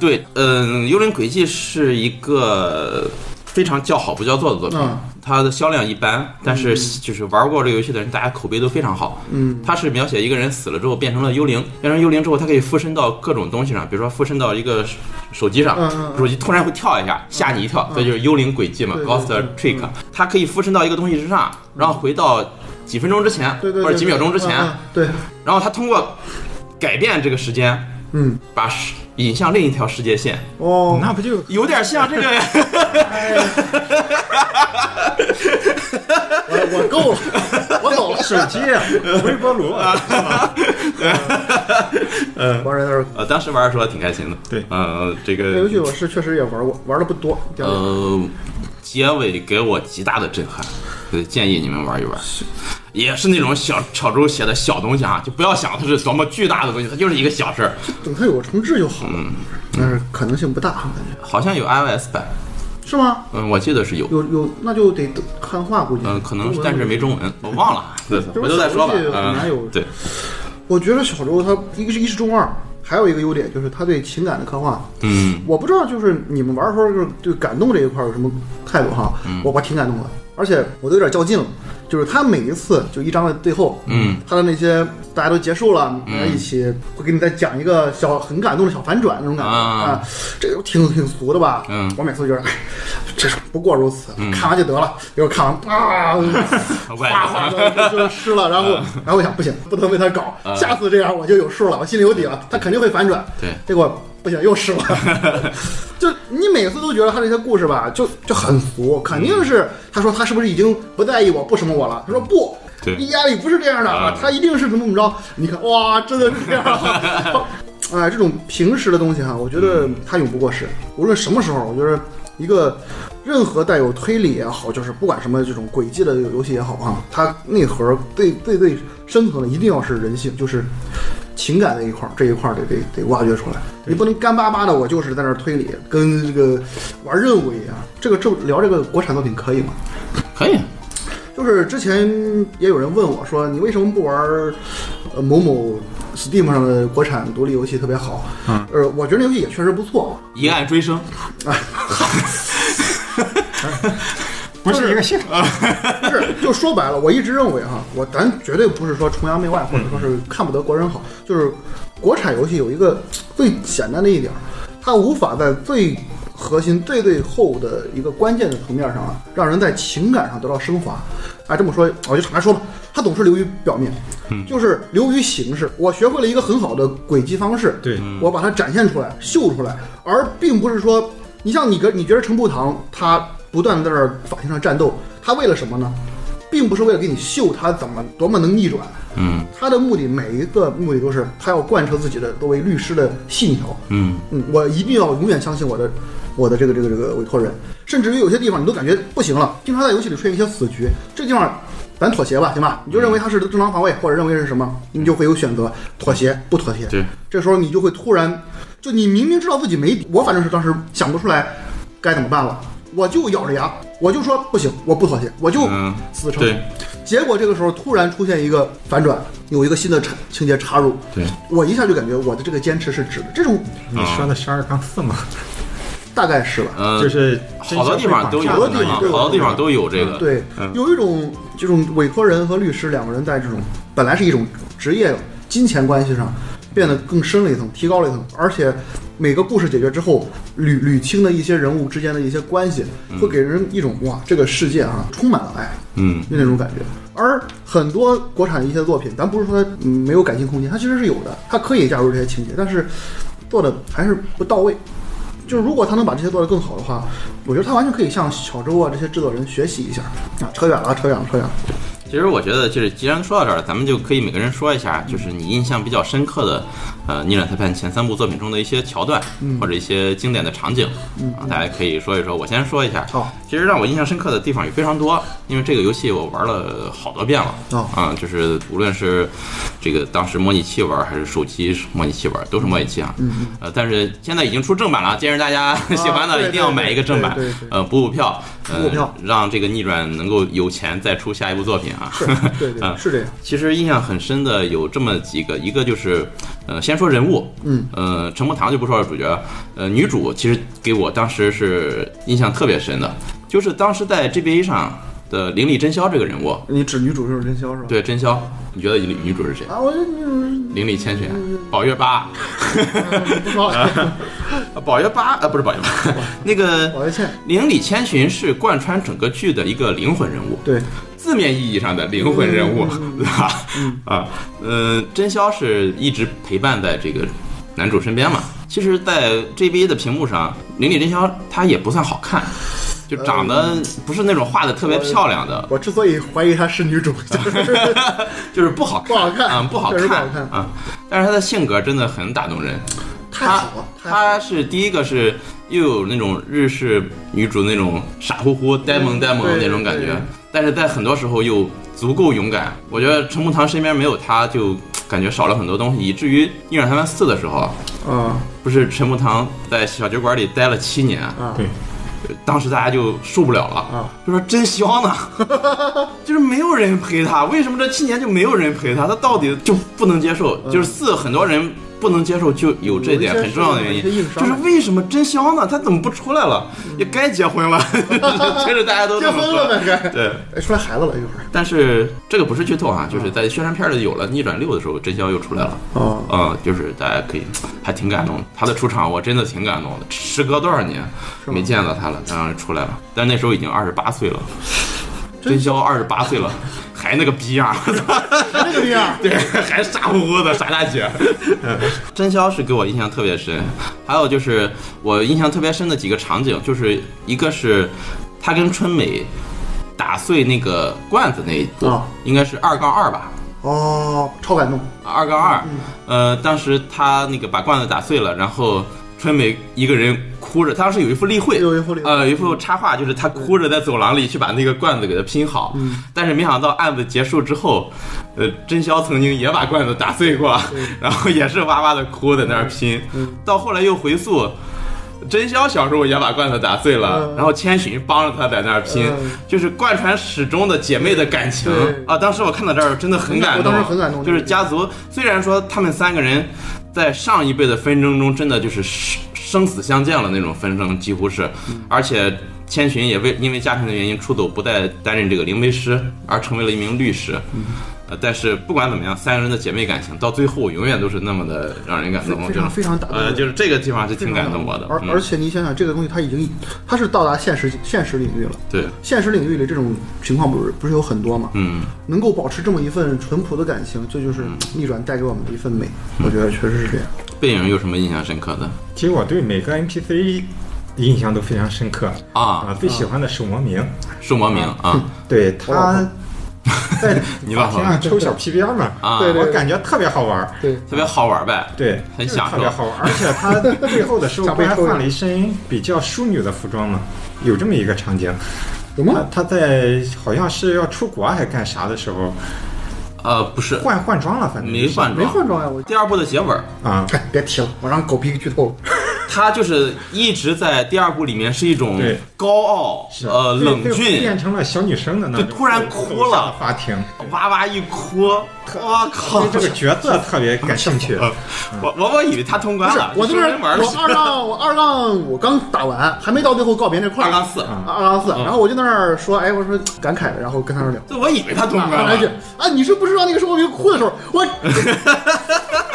对，嗯，《幽灵轨迹》是一个非常叫好不叫座的作品，嗯。它的销量一般，但是就是玩过这个游戏的人，大家口碑都非常好。嗯，它是描写一个人死了之后变成了幽灵，变成幽灵之后，它可以附身到各种东西上，比如说附身到一个手手机上，手机突然会跳一下，吓你一跳，这就是幽灵轨迹嘛，Ghost Trick 嗯。它可以附身到一个东西之上，然后回到几分钟之前，或者几秒钟之前，对，然后它通过改变这个时间，嗯，把时引向另一条世界线，哦，那不就有点像这个。我我够了，我走了。手机、微波炉啊？玩人那儿，呃，当时玩的时候挺开心的。对呃，这这游戏个我是确实也玩过，玩的不多。呃，结尾给我极大的震撼，呃建议你们玩一玩。也是那种小小周写的小东西啊，就不要想它是多么巨大的东西，它就是一个小事儿。等它有个重置就好了，但是可能性不大，感觉好像有 iOS 版，是吗？嗯，我记得是有，有有，那就得汉化估计。嗯，可能是但是没中文，我忘了，回头再说吧。小游戏很难有嗯，对，我觉得小周他一个是一是中二，还有一个优点就是他对情感的刻画。嗯我不知道就是你们玩的时候就是对感动这一块有什么态度哈？嗯我我挺感动的，而且我都有点较劲了。就是他每一次就一章的最后，嗯，他的那些大家都结束了，大家一起会给你再讲一个小很感动的小反转那种感觉啊。啊，这个挺挺俗的吧？嗯。我每次都觉得，哎，这是不过如此，看完就得了。一会儿看完啊，外哗哗的就就湿了，然后然后我想不行，不能为他搞，啊。下次这样我就有数了，我心里有底了，他肯定会反转。对。结果不行，又湿了。就你每次都觉得他这些故事吧，就就很俗，肯定是他说他是不是已经不在意我，不什么我了？他说不。对你眼里不是这样的啊啊，他一定是怎么怎么着？你看，哇，真的是这样啊！哎，这种平时的东西哈，我觉得它永不过时。无论什么时候，我觉得一个任何带有推理也好，就是不管什么这种轨迹的游戏也好啊，它内核最最最深层的一定要是人性，就是情感那一块儿，这一块儿得得得挖掘出来。你不能干巴巴的，我就是在那儿推理，跟这个玩任务一样。这个这聊这个国产作品可以吗？可以。就是之前也有人问我说，你为什么不玩儿呃某某 Steam 上的国产独立游戏特别好？嗯，呃，我觉得那游戏也确实不错。一案追声，不是一个系统。不是，就说白了，我一直认为哈，我咱绝对不是说崇洋媚外，或者说是看不得国人好，就是国产游戏有一个最简单的一点，它无法在最核心、最最后的一个关键的层面上啊，让人在情感上得到升华。哎，这么说，我就坦白说吧，它总是流于表面，就是流于形式。我学会了一个很好的轨迹方式，对，我把它展现出来、秀出来，而并不是说，你像你跟你觉得陈步堂他不断的在这儿法庭上战斗，他为了什么呢？并不是为了给你秀他怎么多么能逆转，嗯他的目的每一个目的都是他要贯彻自己的作为律师的信条。嗯嗯，我一定要永远相信我的我的这个这个这个委托人，甚至于有些地方你都感觉不行了，经常在游戏里出现一些死局，这地方咱妥协吧，行吧？你就认为他是正当防卫，或者认为是什么，你就会有选择，妥协不妥协。对，这时候你就会突然，就你明明知道自己没底，我反正是当时想不出来该怎么办了，我就咬着牙，我就说不行，我不妥协，我就嗯，死撑。对，结果这个时候突然出现一个反转，有一个新的插情节插入，对，我一下就感觉我的这个坚持是值的。这种你说的十二杠四吗？大概是吧。嗯，就是好多地方都有，好多地方都有好多地方都有这个。对，有一种这种委托人和律师两个人在这种本来是一种职业金钱关系上变得更深了一层，提高了一层，而且每个故事解决之后，捋捋清的一些人物之间的一些关系，会给人一种哇，这个世界啊充满了爱，嗯，就那种感觉。而很多国产一些作品，咱不是说它嗯没有改进空间，它其实是有的，它可以加入这些情节，但是做的还是不到位。就是如果他能把这些做得更好的话，我觉得他完全可以向小周啊这些制作人学习一下啊。扯远了，扯远了，扯远了。其实我觉得，就是既然说到这儿，咱们就可以每个人说一下，就是你印象比较深刻的，呃，《逆转裁判》前三部作品中的一些桥段，或者一些经典的场景，啊，大家可以说一说。我先说一下。好，其实让我印象深刻的地方也非常多，因为这个游戏我玩了好多遍了。哦啊，就是无论是这个当时模拟器玩，还是手机模拟器玩，都是模拟器啊。嗯呃，但是现在已经出正版了，建议大家 喜欢的一定要买一个正版呃，补补票，呃补补票，让这个逆转能够有钱再出下一部作品啊。是，对对，对 是这样。其实印象很深的有这么几个，一个就是，呃，先说人物，嗯，呃，陈木堂就不说了，主角，呃，女主其实给我当时是印象特别深的，就是当时在 GBA 上的邻里真宵这个人物，你指女主就是真宵是吧？对真宵，你觉得女女主是谁？啊，我觉得女主是邻里千寻，宝月八，嗯不说了。宝月八，啊，不是宝月八，那个宝月千，邻里千寻是贯穿整个剧的一个灵魂人物，对，字面意义上的灵魂人物，对吧？啊，嗯，真宵是一直陪伴在这个男主身边嘛。其实，在 GBA 的屏幕上，邻里真宵他也不算好看，就长得不是那种画的特别漂亮的，我之所以怀疑她是女主，就是 就是不好看，不好看啊，不好确实不好看看啊。但是她的性格真的很打动人。她她是第一个是又有那种日式女主那种傻乎乎、呆萌呆萌的那种感觉，但是在很多时候又足够勇敢。我觉得陈木堂身边没有她，就感觉少了很多东西，以至于《逆转裁判四》的时候，啊不是陈木堂在小酒馆里待了七年，啊对，当时大家就受不了了，啊！就说真香呢，就是没有人陪他，为什么这七年就没有人陪他？他到底就不能接受？就是四很多人不能接受，就有这点很重要的原因，就是为什么真香呢？他怎么不出来了？也该结婚了，其实大家都结。婚了呗，该对，哎，出来孩子了一会儿。但是这个不是剧透哈，就是在宣传片里有了逆转六的时候，真香又出来了。哦，嗯，就是大家可以还挺感动的。他的出场我真的挺感动的，时隔多少年没见到他了，然后出来了，但那时候已经二十八岁了，真香二十八岁了，还那个逼样儿，还这个逼样，对，还傻乎乎的傻大姐。真宵是给我印象特别深，还有就是我印象特别深的几个场景，就是一个是他跟春美打碎那个罐子那一步，啊应该是二杠二吧。哦，超感动。二杠二，呃，当时他那个把罐子打碎了，然后春美一个人哭着，当时有一幅例会，有一幅例会。呃，有一幅插画，就是她哭着在走廊里去把那个罐子给它拼好，嗯。但是没想到案子结束之后，呃，真宵曾经也把罐子打碎过，然后也是哇哇的哭在那儿拼，嗯。到后来又回溯。真宵小时候也把罐子打碎了，嗯。然后千寻帮着他在那儿拼，嗯。就是贯穿始终的姐妹的感情。啊！当时我看到这儿真的很感动，我当时很感动就是家族虽然说他们三个人在上一辈的纷争中真的就是生生死相见了那种纷争，几乎是，而且千寻也为因为家庭的原因出走，不再担任这个灵媒师，而成为了一名律师。呃，但是不管怎么样，三个人的姐妹感情到最后永远都是那么的让人感动，非常非常打动就是这个地方是挺感动我的。嗯而而且你想想，这个东西它已经它是到达现实现实领域了。对，现实领域里这种情况不是不是有很多吗？嗯，能够保持这么一份淳朴的感情，这就是逆转带给我们的一份美。我觉得确实是这样。背影有什么印象深刻的其实我对每个 NPC 印象都非常深刻啊？啊，最喜欢的是魔明，是魔明啊，对他在法庭上抽小皮鞭嘛，啊，对对我感觉特别好玩儿。对，特别好玩呗。对，很享受。特别好玩儿，而且他最后的时候 不还换了一身比较淑女的服装吗？有这么一个场景，他有吗？他在好像是要出国还干啥的时候呃，不是，换换装了，反正没换装，没换装呀，我。第二部的结尾儿，啊，哎，别提了，我让狗逼剧透了。他就是一直在第二部里面是一种高傲呃冷峻，变成了小女生的那种，就突然哭了法庭，哇哇一哭，我靠！对这个角色特别感兴趣。我我我以为他通关了，我在那儿，你说人玩我二杠我二杠我刚打完，还没到最后告别那块儿。二杠四，啊二杠四，然后我就在那儿说，哎，我说感慨的，然后跟他们聊。就我以为他通关来一句了，啊，你是不知道那个时候我没哭的时候，我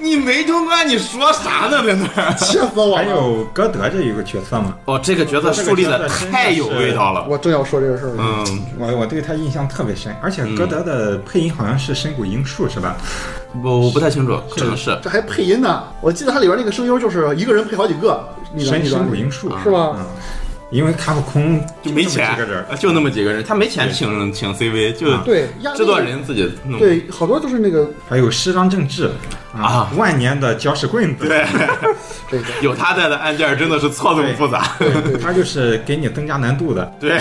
你没通关，你说啥呢？在那儿？气死我了还！有歌德这一个角色嘛，哦，这个角色树立的太有味道了。我正要说这个事儿呢。嗯，我我对他印象特别深，而且歌德的配音好像是深谷英树是吧？我我不太清楚，可能是。这还配音呢，我记得它里边那个声优就是一个人配好几个，那个神那个神谷英树是吧？嗯，因为卡普空就没钱几个人，，就那么几个人，他没钱请请 CV，就啊对，制作人自己弄。对，好多都是那个还有师张正治啊，万年的搅屎棍子，对，这个。有他在的案件真的是错综复杂。他就是给你增加难度的。对，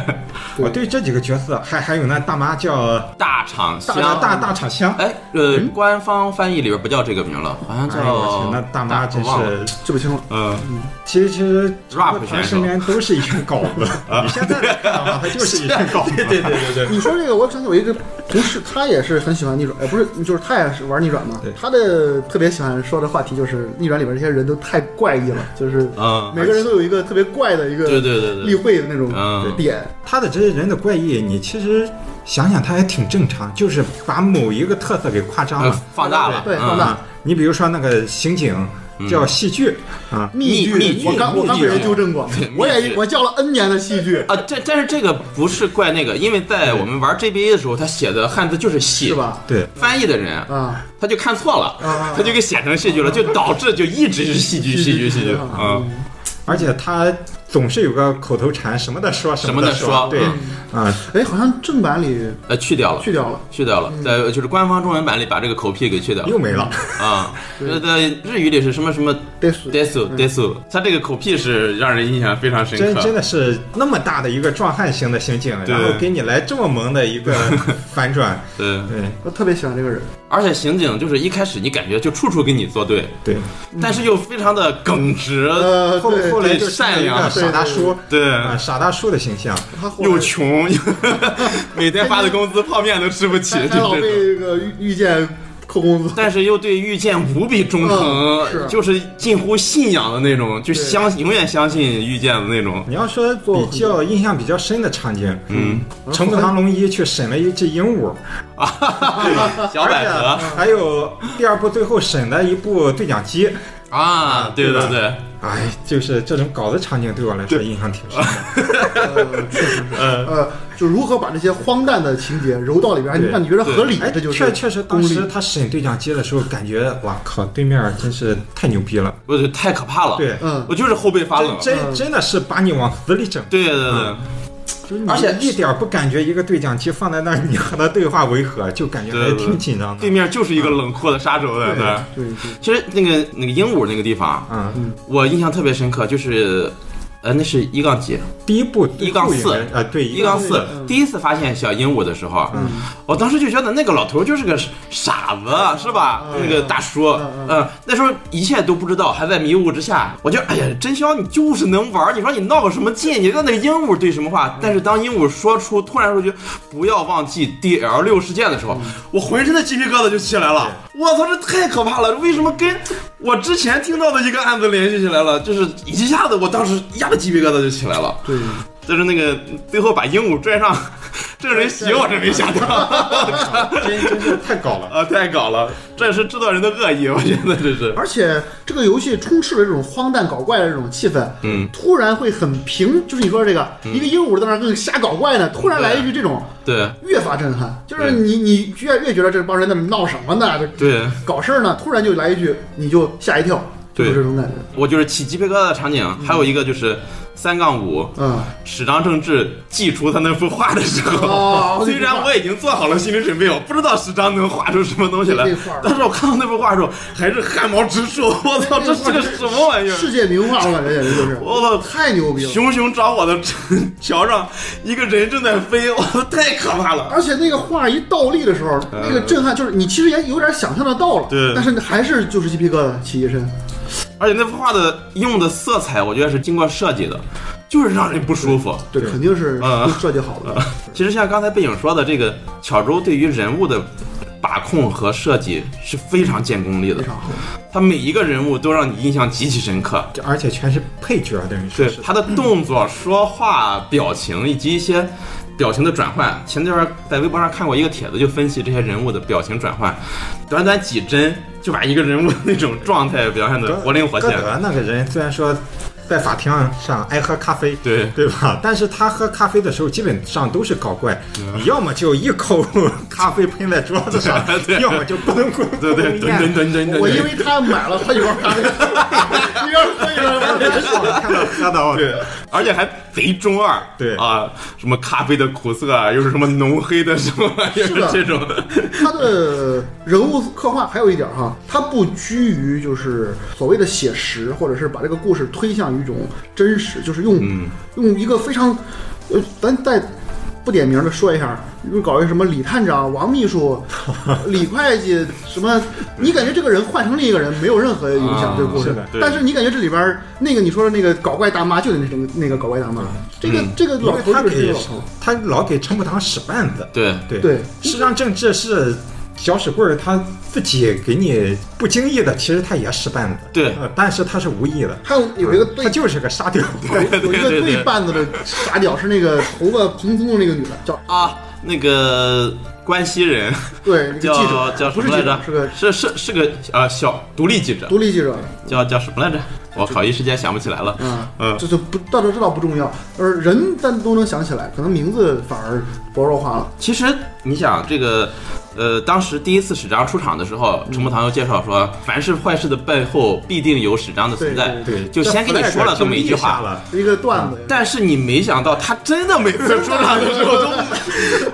我对这几个角色，还还有那大妈叫大厂大香。大大厂香，哎，呃，官方翻译里边不叫这个名了，好像叫那大妈真是，记不清了。嗯，其实其实 Rap 他选手身边都是一群稿子。你现在来看的话，他就是一群稿子。对对对对对。你说这个，我想起我一个同事，他也是很喜欢逆转，哎，不是，就是他也是玩逆转嘛。他的特别喜欢说的话题就是逆转里边这些人都太怪异了，就是嗯，每个人都有一个特别怪的一个对对对对例会的那种嗯点。他的这些人的怪异，你其实想想，他也挺正常，就是把某一个特色给夸张呃了。放大了，嗯对放大啊，你比如说那个刑警叫戏剧啊，密剧，密我刚我刚被人纠正过。对，我也我叫了 N 年的戏剧，啊，这但是这个不是怪那个，因为在我们玩 GBA 的时候，他写的汉字就是戏，是？吧？对，翻译的人啊，他就看错了啊，他就给写成戏剧了，就导致就一直是戏剧，戏剧，戏剧，啊，而且他总是有个口头禅，什么的说什么的的说对啊，哎，好像正版里呃，去掉了，去掉了。去掉了，在就是官方中文版里把这个口癖给去掉了。又没了。啊。呃，在日语里是什么什么得死 desu desu，他这个口癖是让人印象非常深真刻。真的是那么大的一个壮汉型的刑警，然后给你来这么萌的一个 反转，对，对。我特别喜欢这个人，而且刑警就是一开始你感觉就处处跟你作对，对。但是又非常的耿直，呃，后后来就善良傻大叔，对。啊，傻大叔的形象，又穷，每天发的工资泡面都吃不起，还还老被个遇遇见扣工资，但是又对遇见无比忠诚，嗯是。就是近乎信仰的那种，就相永远相信遇见的那种。你要说比较印象比较深的场景，嗯，成步堂龙一去审了一只鹦鹉，啊 小百合。而且还有第二部最后审了一部对讲机，啊，对对对，哎，就是这种搞的场景对我来说印象挺深的。呃，确实是，呃，就如何把这些荒诞的情节揉到里边，对让你觉得合理？哎，，这就是确确实，当时。他审对讲机的时候，感觉哇靠，对面真是太牛逼了，我觉得太可怕了。对。嗯。我就是后背发冷。真真真的是把你往死里整。对对对而且一点不感觉一个对讲机放在那儿，你和他对话违和，就感觉还挺紧张的对。面就是一个冷酷的杀手在那儿。对对，其实那个那个鹦鹉那个地方，嗯，我印象特别深刻，就是，呃，那是一杠几？第一部一杠四啊，对，一杠四嗯，第一次发现小鹦鹉的时候，我当时就觉得那个老头就是个傻子，是吧？那个大叔，嗯，那时候一切都不知道，还在迷雾之下，我就哎呀，真香，你就是能玩，你说你闹个什么劲？你跟那个鹦鹉对什么话？但是当鹦鹉说出突然说句不要忘记 D L 六事件的时候，我浑身的鸡皮疙瘩就起来了。我操，这太可怕了！为什么跟我之前听到的一个案子联系起来了？就是一下子，我当时一鸡皮疙瘩就起来了。对，但是那个最后把鹦鹉拽上证人席，我是没想到，真真是太搞了。啊，太搞了，这是制作人的恶意，我觉得这是。而且这个游戏充斥了这种荒诞搞怪的这种气氛，嗯，突然会很平，就是你说这个、一个鹦鹉在那儿跟瞎搞怪呢，突然来一句这种，对越发震撼，就是你你越越觉得这帮人在那闹什么呢？这对，搞事儿呢，突然就来一句，你就吓一跳，就是对这种感觉，我就是起鸡皮疙瘩的场景，还有一个就是三杠五。嗯，史章正治寄出他那幅画的时候，哦虽然我已经做好了心理准备，我不知道史章能画出什么东西来但是我看到那幅画的时候，还是汗毛直竖。我操，这是个什么玩意儿？世界名画，我感觉简直就是，我操，太牛逼了。熊熊着火的桥上，一个人正在飞，哇，太可怕了。而且那个画一倒立的时候，那个震撼就是你其实也有点想象得到了，对但是还是就是鸡皮疙瘩起一身。而且那幅画的用的色彩，我觉得是经过设计的，就是让人不舒服。对，肯定是嗯设计好的。其实像刚才背影说的，这个巧周对于人物的把控和设计是非常见功力的非，常好。他每一个人物都让你印象极其深刻。这而且全是配角，等于是对他的动作、说话、表情以及一些表情的转换，前段在微博上看过一个帖子，就分析这些人物的表情转换，短短几帧就把一个人物那种状态表现的活灵活现。歌德那个人虽然说在法庭上爱喝咖啡，对。对吧？但是他喝咖啡的时候基本上都是搞怪，你要么就一口咖啡喷在桌子上 对，要么就咕咚咕咚对对，吨吨吨吨吨。我因为他买了好几包咖啡，一边喝一边喝。看到喝到对，而且还贼中二，对。啊，什么咖啡的苦涩啊，又是什么浓黑的什么玩意是的这种，他的人物刻画还有一点哈，他不拘于就是所谓的写实，或者是把这个故事推向一种真实，就是用、嗯。用一个非常，呃，咱再不点名的说一下，又搞一个什么李探长、王秘书、李会计什么，你感觉这个人换成另一个人没有任何影响这个故事。但是你感觉这里边那个你说的那个搞怪大妈就是那种那个搞怪大妈，这个嗯。这个因为老头他给就是老头，他老给陈步堂使绊子，对。对。对。实际上政治是小屎棍儿他自己给你不经意的，其实他也使绊子，对。呃，但是他是无意的，还有有一个对他就是个沙雕，有一个对对。对半子的傻屌是那个头发蓬松的那个女的，叫啊，那个关西人。对那个叫记者，叫什么来着？，是个是是是个啊小独立记者，独立记者。叫叫什么来着？我靠，一时间想不起来了。嗯嗯这就不到这这倒不重要，而人咱都能想起来，可能名字反而薄弱化了。其实你想这个，呃，当时第一次史章出场的时候，陈木堂又介绍说，凡是坏事的背后必定有史章的存在，对对，就先跟你说了这么一句话。了。一个段子，但是你没想到，他真的每次出场的时候都，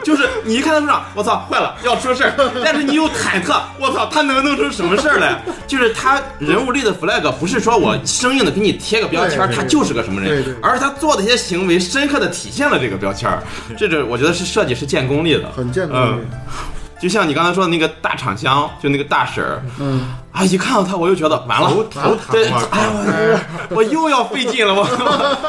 就是你一看他出场，我操，坏了，要出事儿。但是你又忐忑，我操，他能弄出什么事儿来？就是他人物立的 flag，不是说我生硬的给你贴个标签他就是个什么人。而他做的一些行为深刻的体现了这个标签儿。这个我觉得是设计是见功力的，很见功嗯。力。就像你刚才说的那个大厂香，就那个大婶儿，嗯，啊，一看到他我就觉得完了，头头疼对，我靠哎呀，我我又要费劲了，我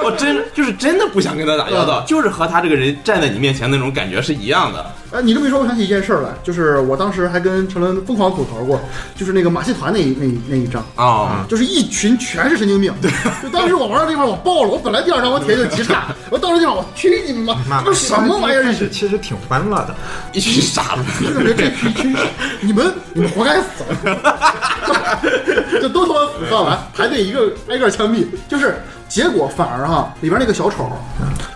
我真就是真的不想跟他打交道，就是和他这个人站在你面前那种感觉是一样的。哎，你这么一说，我想起一件事儿来，就是我当时还跟陈伦疯狂吐槽过，就是那个马戏团那一那一那一张。啊、就是一群全是神经病，对，就当时我玩到这地方我爆了，我本来第二张我铁就极差，我到这地方我去你妈，妈这都什么玩意儿？这是，其实挺欢乐的，一群傻子，就是这群群，你们你们活该死，就都他妈死算完，排队一个 挨个枪毙，就是结果反而哈里边那个小丑，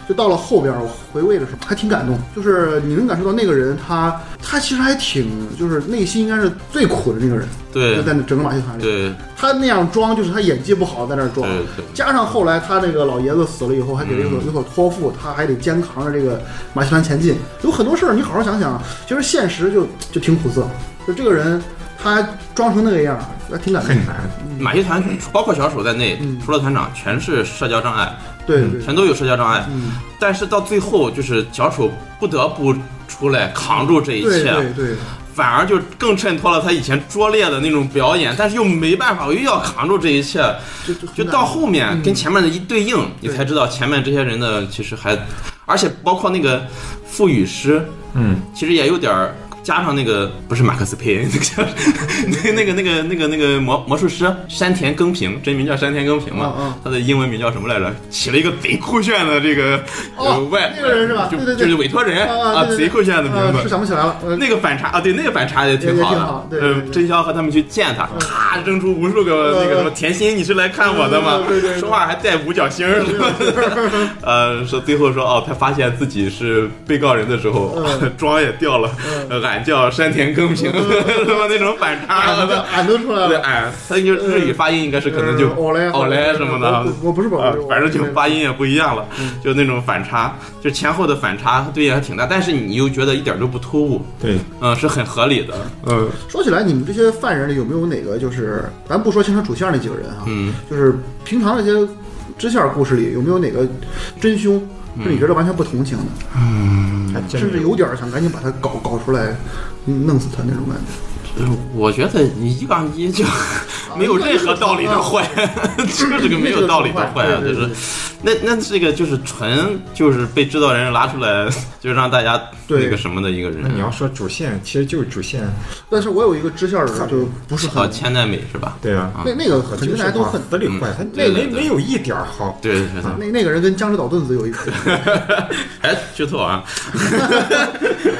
就到了后边我回味的时候还挺感动，就是你能感受到那个人他他其实还挺就是内心应该是最苦的那个人，对。就在整个马戏团里，对。他那样装就是他演技不好在那装加上后来他那个老爷子死了以后，还给了有所有所托付，他还得肩扛着这个马戏团前进，有很多事儿你好好想想，其实现实就就挺苦涩，就这个人他装成那个样儿，还挺感动很。难。马戏团包括小丑在内，嗯。除了团长全是社交障碍，对全都有社交障碍。嗯，但是到最后，就是小丑不得不出来扛住这一切，对对，反而就更衬托了他以前拙劣的那种表演，但是又没办法，我又要扛住这一切，就就就到后面嗯。跟前面的一对应，你才知道前面这些人的其实还，而且包括那个赋语师，嗯，其实也有点儿。加上那个不是马克思佩恩，那个叫那个那个那个那个魔魔术师山田耕平，真名叫山田耕平嘛嗯嗯，他的英文名叫什么来着？起了一个贼酷炫的这个外那个人是吧？就对对对。就是委托人啊贼酷炫的名字。想不起来了，呃。那个反差啊，对，那个反差也挺好的。呃真香和他们去见他，咔扔出无数个那个什么甜心，你是来看我的吗？说话还带五角星儿。呃，说最后说哦，他发现自己是被告人的时候，嗯。妆也掉了，呃俺叫山田耕平，什么那种反差。俺都。俺都出来对，了。哎，他就日语发音应该是可能就嗯欧莱欧莱什么的。我，不是宝啊贝，反正就发音也不一样了，嗯。就那种反差，就前后的反差对应还挺大，但是你又觉得一点都不突兀，对，嗯，是很合理的，嗯。说起来，你们这些犯人里有没有哪个就是，咱不说牵扯主线那几个人啊，嗯，就是平常那些支线故事里有没有哪个真凶是你觉得完全不同情的，嗯甚至有点想赶紧把他搞搞出来，嗯弄死他那种感觉？我觉得你一杠一就没有任何道理的坏，就是个没有道理的坏啊！就是那那这个就是纯就是被制造人拉出来，就让大家那个什么的一个人。那你要说主线，其实就是主线。但是我有一个支线人，就不是很千代美是吧？对啊，那那个肯定大家都很，死里坏，他那没没有一点好。对对对，那那个人跟江之岛盾子有一个。哎，剧透啊！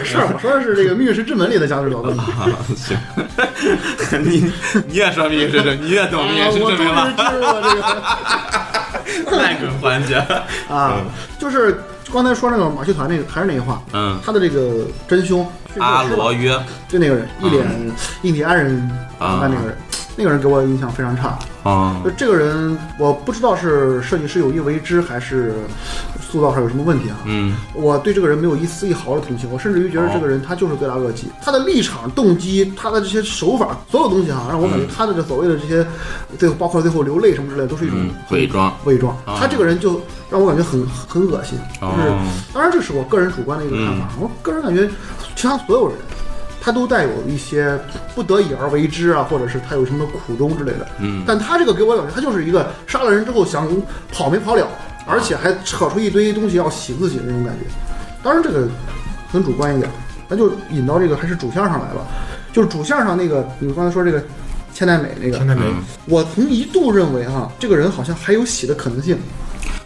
是，我说的是这个《命运石之门》里的江之岛盾子。行，你你也说《命运石之你也懂《命运石之门》了？那个环节啊，就是刚才说那个马戏团那个还是那句话，嗯，他的这个真凶阿罗约，就那个人，一脸印第安人打扮那个人。那个人给我印象非常差。啊！就这个人，我不知道是设计师有意为之，还是塑造上有什么问题啊？嗯，我对这个人没有一丝一毫的同情，我甚至于觉得这个人他就是罪大恶极，他的立场、动机、他的这些手法，所有东西啊，让我感觉他的这所谓的这些，最后包括最后流泪什么之类，都是一种伪装。伪装，他这个人就让我感觉很很恶心。就是当然这是我个人主观的一个看法，我个人感觉其他所有人。他都带有一些不得已而为之啊，或者是他有什么苦衷之类的。嗯，但他这个给我感觉，他就是一个杀了人之后想跑没跑了，而且还扯出一堆东西要洗自己的那种感觉。当然这个很主观一点，咱就引到这个还是主线上来了。就是主线上那个，你刚才说这个千代美那个，千代美，我曾一度认为哈，这个人好像还有洗的可能性。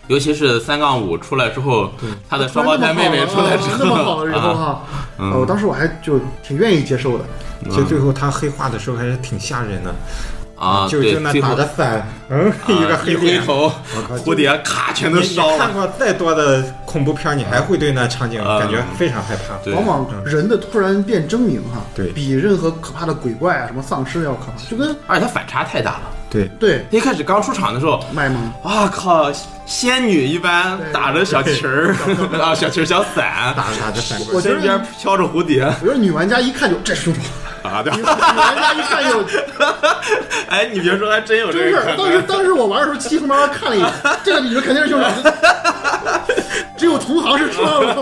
尤其是三杠五出来之后，他的双胞胎妹妹出来之后，那么好了以后哈，呃，我当时我还就挺愿意接受的。其实最后他黑化的时候还是挺吓人的啊，就就那打的伞，嗯，一个黑灰头蝴蝶咔全都烧了。看过再多的恐怖片，你还会对那场景感觉非常害怕。往往人的突然变狰狞哈，对比任何可怕的鬼怪啊、什么丧尸要可怕，就跟而且它反差太大了。对对，一开始刚出场的时候卖萌啊靠，仙女一般打着小旗儿啊，小旗儿小伞，打着伞，我身边飘着蝴蝶。我觉得女玩家一看就这是凶手啊，对，女玩家一看就，哎，你别说，还真有这个。真是，当时当时我玩的时候，七和妈妈看了一眼，这个女的肯定是凶手，只有同行是知道的。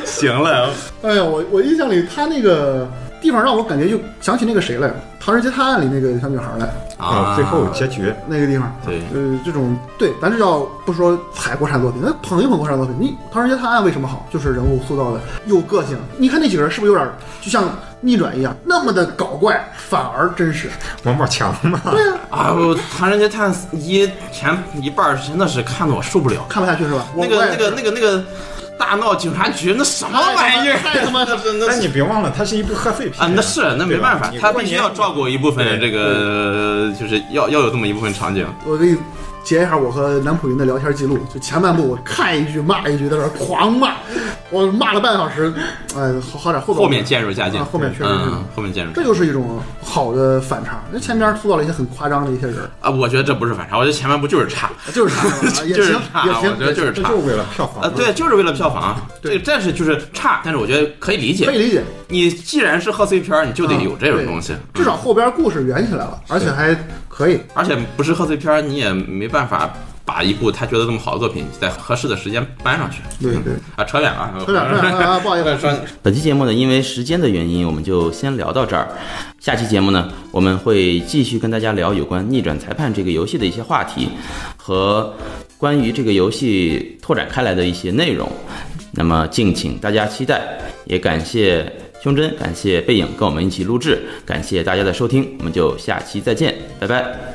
行了，哎呀，我我印象里他那个。地方让我感觉就想起那个谁来，《唐人街探案》里那个小女孩来啊，最后结局那个地方，对，呃，这种对，咱这叫不说踩国产作品，那捧一捧国产作品。你《唐人街探案》为什么好？就是人物塑造的有个性。你看那几个人是不是有点就像逆转一样，那么的搞怪，反而真实。王宝强嘛，对呀，啊，《唐人街探案》一前一半真的是看得我受不了，看不下去是吧？那个那个那个那个。大闹警察局，那什么玩意儿？太他妈的！但你别忘了，它是一部贺岁片啊！那是那没办法，他必须要照顾一部分这个，就是要要有这么一部分场景。我给你。截一下我和南普云的聊天记录，就前半部我看一句骂一句，在那狂骂，我骂了半小时，哎，好好点后后面渐入佳境，后面确实，后面渐入，这就是一种好的反差。那前边塑造了一些很夸张的一些人啊，我觉得这不是反差，我觉得前半部就是差，就是差，就是差，我觉得就是差，就是为了票房啊，对，就是为了票房，这但是就是差，但是我觉得可以理解，可以理解。你既然是贺岁片，你就得有这种东西，至少后边故事圆起来了，而且还可以，而且不是贺岁片，你也没办法。把一部他觉得这么好的作品，在合适的时间搬上去。对对啊，扯远了，扯远了，不好意思。本期节目呢，因为时间的原因，我们就先聊到这儿。下期节目呢，我们会继续跟大家聊有关《逆转裁判》这个游戏的一些话题，和关于这个游戏拓展开来的一些内容。那么敬请大家期待，也感谢胸针，感谢背影跟我们一起录制，感谢大家的收听，我们就下期再见，拜拜。